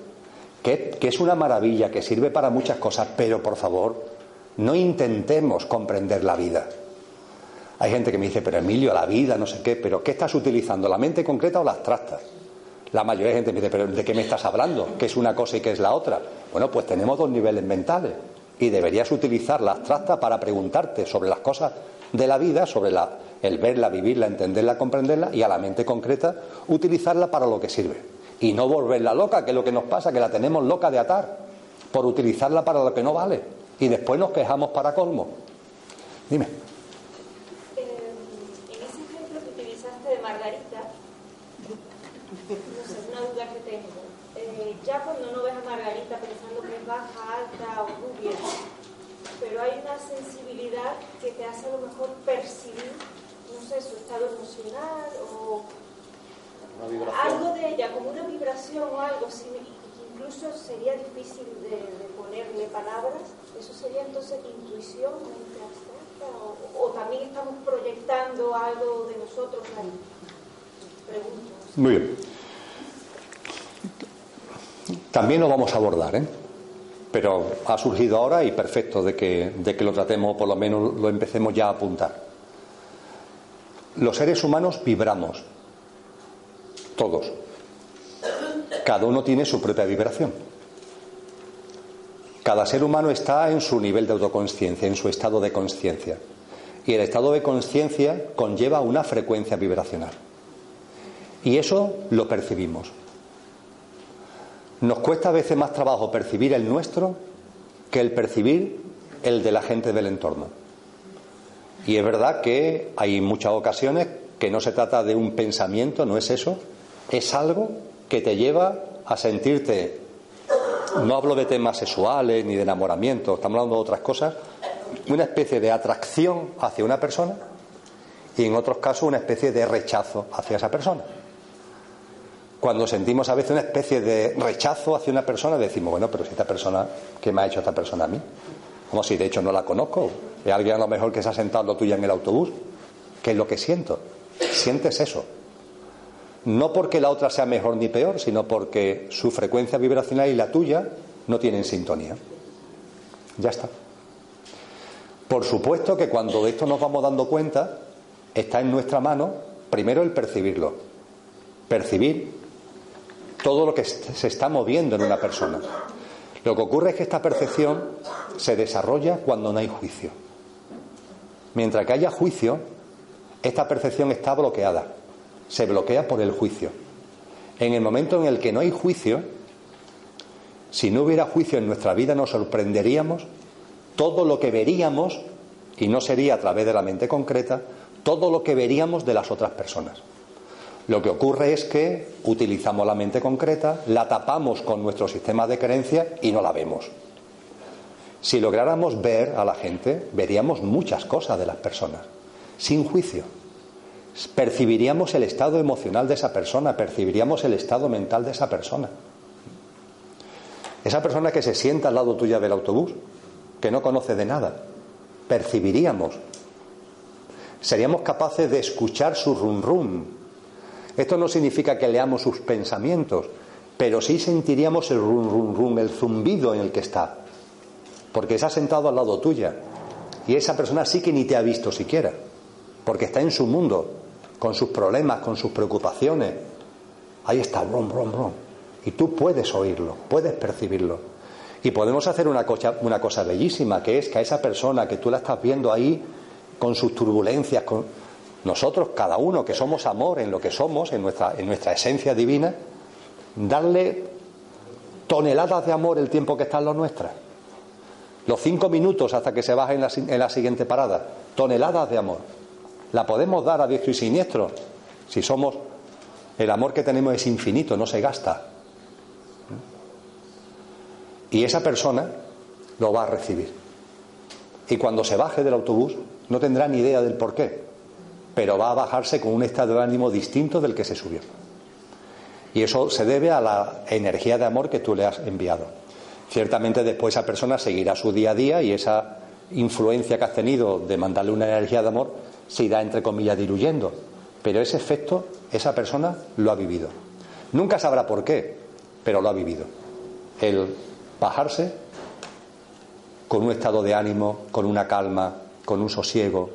que, que es una maravilla, que sirve para muchas cosas, pero por favor, no intentemos comprender la vida. Hay gente que me dice, pero Emilio, la vida, no sé qué, pero ¿qué estás utilizando? ¿La mente concreta o la abstracta? La mayoría de gente me dice, pero ¿de qué me estás hablando? ¿Qué es una cosa y qué es la otra? Bueno, pues tenemos dos niveles mentales y deberías utilizar la abstracta para preguntarte sobre las cosas de la vida, sobre la, el verla, vivirla, entenderla, comprenderla y a la mente concreta utilizarla para lo que sirve. Y no volverla loca, que es lo que nos pasa, que la tenemos loca de atar, por utilizarla para lo que no vale. Y después nos quejamos para colmo. Dime. Ya cuando no ves a Margarita pensando que es baja, alta o rubia, pero hay una sensibilidad que te hace a lo mejor percibir, no sé, su estado emocional o algo de ella, como una vibración o algo, incluso sería difícil de, ponerle palabras, eso sería entonces intuición, o, o, también estamos proyectando algo de nosotros ahí. Pregunto. Muy bien. También lo vamos a abordar, ¿eh? pero ha surgido ahora y perfecto de que, de que lo tratemos, por lo menos lo empecemos ya a apuntar. Los seres humanos vibramos, todos. Cada uno tiene su propia vibración. Cada ser humano está en su nivel de autoconsciencia, en su estado de conciencia. Y el estado de conciencia conlleva una frecuencia vibracional. Y eso lo percibimos. Nos cuesta a veces más trabajo percibir el nuestro que el percibir el de la gente del entorno. Y es verdad que hay muchas ocasiones que no se trata de un pensamiento, no es eso, es algo que te lleva a sentirte, no hablo de temas sexuales ni de enamoramiento, estamos hablando de otras cosas, una especie de atracción hacia una persona y en otros casos una especie de rechazo hacia esa persona. Cuando sentimos a veces una especie de rechazo hacia una persona, decimos, bueno, pero si esta persona, ¿qué me ha hecho esta persona a mí? Como si de hecho no la conozco. Es alguien a lo mejor que se ha sentado tuya en el autobús. ¿Qué es lo que siento? Sientes eso. No porque la otra sea mejor ni peor, sino porque su frecuencia vibracional y la tuya no tienen sintonía. Ya está. Por supuesto que cuando de esto nos vamos dando cuenta, está en nuestra mano primero el percibirlo. Percibir todo lo que se está moviendo en una persona. Lo que ocurre es que esta percepción se desarrolla cuando no hay juicio. Mientras que haya juicio, esta percepción está bloqueada. Se bloquea por el juicio. En el momento en el que no hay juicio, si no hubiera juicio en nuestra vida, nos sorprenderíamos todo lo que veríamos, y no sería a través de la mente concreta, todo lo que veríamos de las otras personas. Lo que ocurre es que utilizamos la mente concreta, la tapamos con nuestro sistema de creencias y no la vemos. Si lográramos ver a la gente, veríamos muchas cosas de las personas, sin juicio. Percibiríamos el estado emocional de esa persona, percibiríamos el estado mental de esa persona. Esa persona que se sienta al lado tuya del autobús, que no conoce de nada, percibiríamos. Seríamos capaces de escuchar su rum rum, esto no significa que leamos sus pensamientos, pero sí sentiríamos el rum, rum, rum, el zumbido en el que está. Porque se ha sentado al lado tuya. Y esa persona sí que ni te ha visto siquiera. Porque está en su mundo, con sus problemas, con sus preocupaciones. Ahí está, rum, rum, rum. Y tú puedes oírlo, puedes percibirlo. Y podemos hacer una cosa, una cosa bellísima, que es que a esa persona que tú la estás viendo ahí, con sus turbulencias, con nosotros, cada uno que somos amor en lo que somos, en nuestra, en nuestra esencia divina, darle toneladas de amor el tiempo que está en lo nuestra. Los cinco minutos hasta que se baje en la, en la siguiente parada, toneladas de amor. La podemos dar a diestro y siniestro si somos el amor que tenemos es infinito, no se gasta. Y esa persona lo va a recibir. Y cuando se baje del autobús no tendrá ni idea del por qué, pero va a bajarse con un estado de ánimo distinto del que se subió. Y eso se debe a la energía de amor que tú le has enviado. Ciertamente después esa persona seguirá su día a día y esa influencia que has tenido de mandarle una energía de amor se irá, entre comillas, diluyendo. Pero ese efecto, esa persona lo ha vivido. Nunca sabrá por qué, pero lo ha vivido. El bajarse con un estado de ánimo, con una calma, con un sosiego,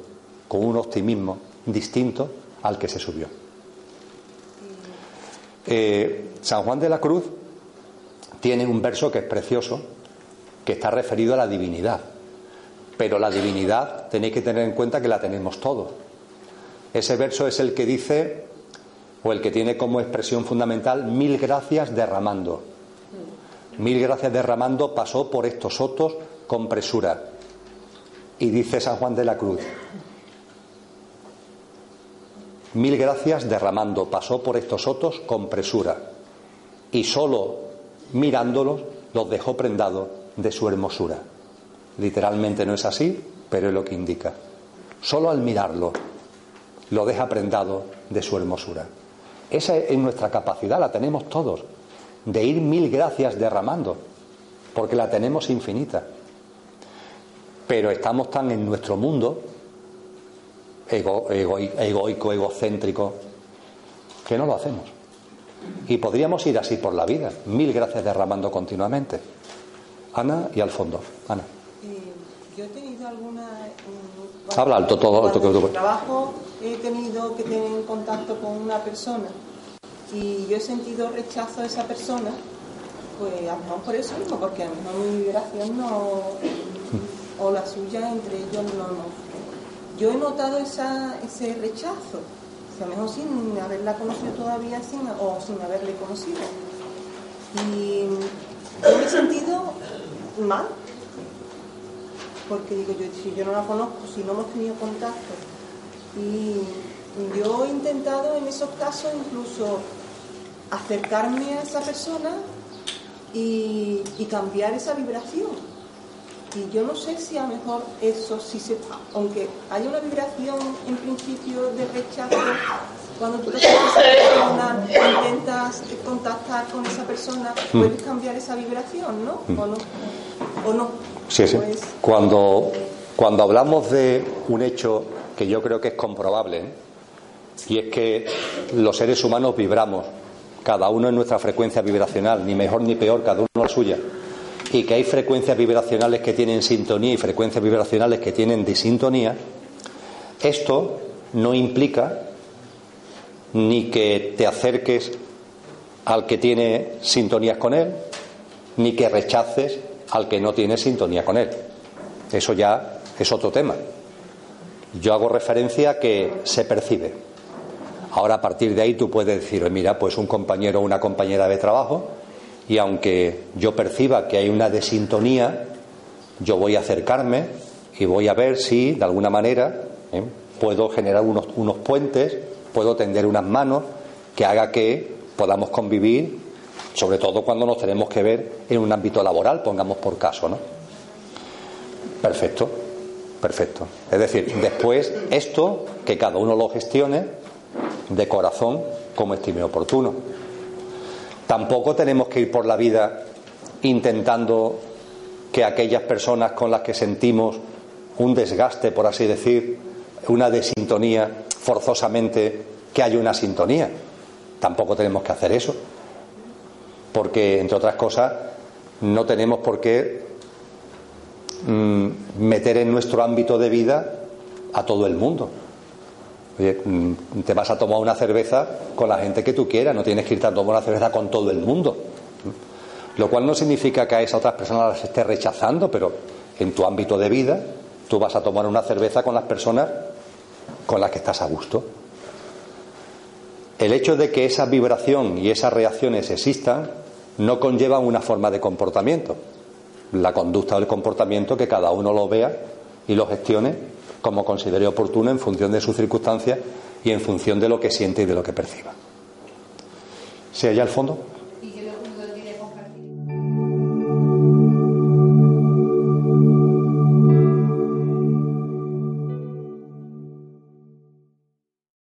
con un optimismo distinto al que se subió. Eh, San Juan de la Cruz tiene un verso que es precioso, que está referido a la divinidad. Pero la divinidad tenéis que tener en cuenta que la tenemos todos. Ese verso es el que dice, o el que tiene como expresión fundamental, mil gracias derramando. Mil gracias derramando pasó por estos sotos con presura. Y dice San Juan de la Cruz, mil gracias derramando pasó por estos sotos con presura. Y solo mirándolos los dejó prendados de su hermosura. Literalmente no es así, pero es lo que indica. Solo al mirarlo lo deja prendado de su hermosura. Esa es nuestra capacidad, la tenemos todos, de ir mil gracias derramando, porque la tenemos infinita. Pero estamos tan en nuestro mundo, egoico, egocéntrico, que no lo hacemos. Y podríamos ir así por la vida, mil gracias derramando continuamente. Ana y al fondo. Ana. Eh, yo he tenido alguna. Habla alto, todo alto que En trabajo he tenido que tener contacto con una persona y yo he sentido rechazo a esa persona, pues a lo mejor por eso mismo, porque a lo mejor mi vibración no. o la suya entre ellos no. no. Yo he notado ese rechazo, a lo mejor sin haberla conocido todavía o sin haberle conocido. Y yo me he sentido mal, porque digo yo, si yo no la conozco, si no hemos tenido contacto. Y yo he intentado en esos casos incluso acercarme a esa persona y, cambiar esa vibración. Y yo no sé si a lo mejor eso sí se... Aunque hay una vibración en principio de rechazo, cuando tú te persona, intentas contactar con esa persona, mm. puedes cambiar esa vibración, ¿no? ¿O no? ¿O no? Sí, sí. Pues, cuando, cuando hablamos de un hecho que yo creo que es comprobable, y es que los seres humanos vibramos, cada uno en nuestra frecuencia vibracional, ni mejor ni peor, cada uno la suya, y que hay frecuencias vibracionales que tienen sintonía y frecuencias vibracionales que tienen disintonía, esto no implica ni que te acerques al que tiene sintonías con él, ni que rechaces al que no tiene sintonía con él. Eso ya es otro tema. Yo hago referencia a que se percibe. Ahora a partir de ahí tú puedes decir, mira, pues un compañero o una compañera de trabajo, y aunque yo perciba que hay una desintonía, yo voy a acercarme y voy a ver si de alguna manera ¿eh? puedo generar unos, unos puentes, puedo tender unas manos que haga que podamos convivir sobre todo cuando nos tenemos que ver en un ámbito laboral, pongamos por caso, ¿no? Perfecto, perfecto. Es decir, después esto, que cada uno lo gestione de corazón como estime oportuno. Tampoco tenemos que ir por la vida intentando que aquellas personas con las que sentimos un desgaste, por así decir, una desintonía, forzosamente que haya una sintonía. Tampoco tenemos que hacer eso porque, entre otras cosas, no tenemos por qué mm, meter en nuestro ámbito de vida a todo el mundo. Mm, te vas a tomar una cerveza con la gente que tú quieras, no tienes que irte a tomar una cerveza con todo el mundo. Lo cual no significa que a esas otras personas las estés rechazando, pero en tu ámbito de vida tú vas a tomar una cerveza con las personas con las que estás a gusto. El hecho de que esa vibración y esas reacciones existan no conlleva una forma de comportamiento. La conducta del comportamiento que cada uno lo vea y lo gestione como considere oportuno en función de sus circunstancias y en función de lo que siente y de lo que perciba. ¿Se halla al fondo?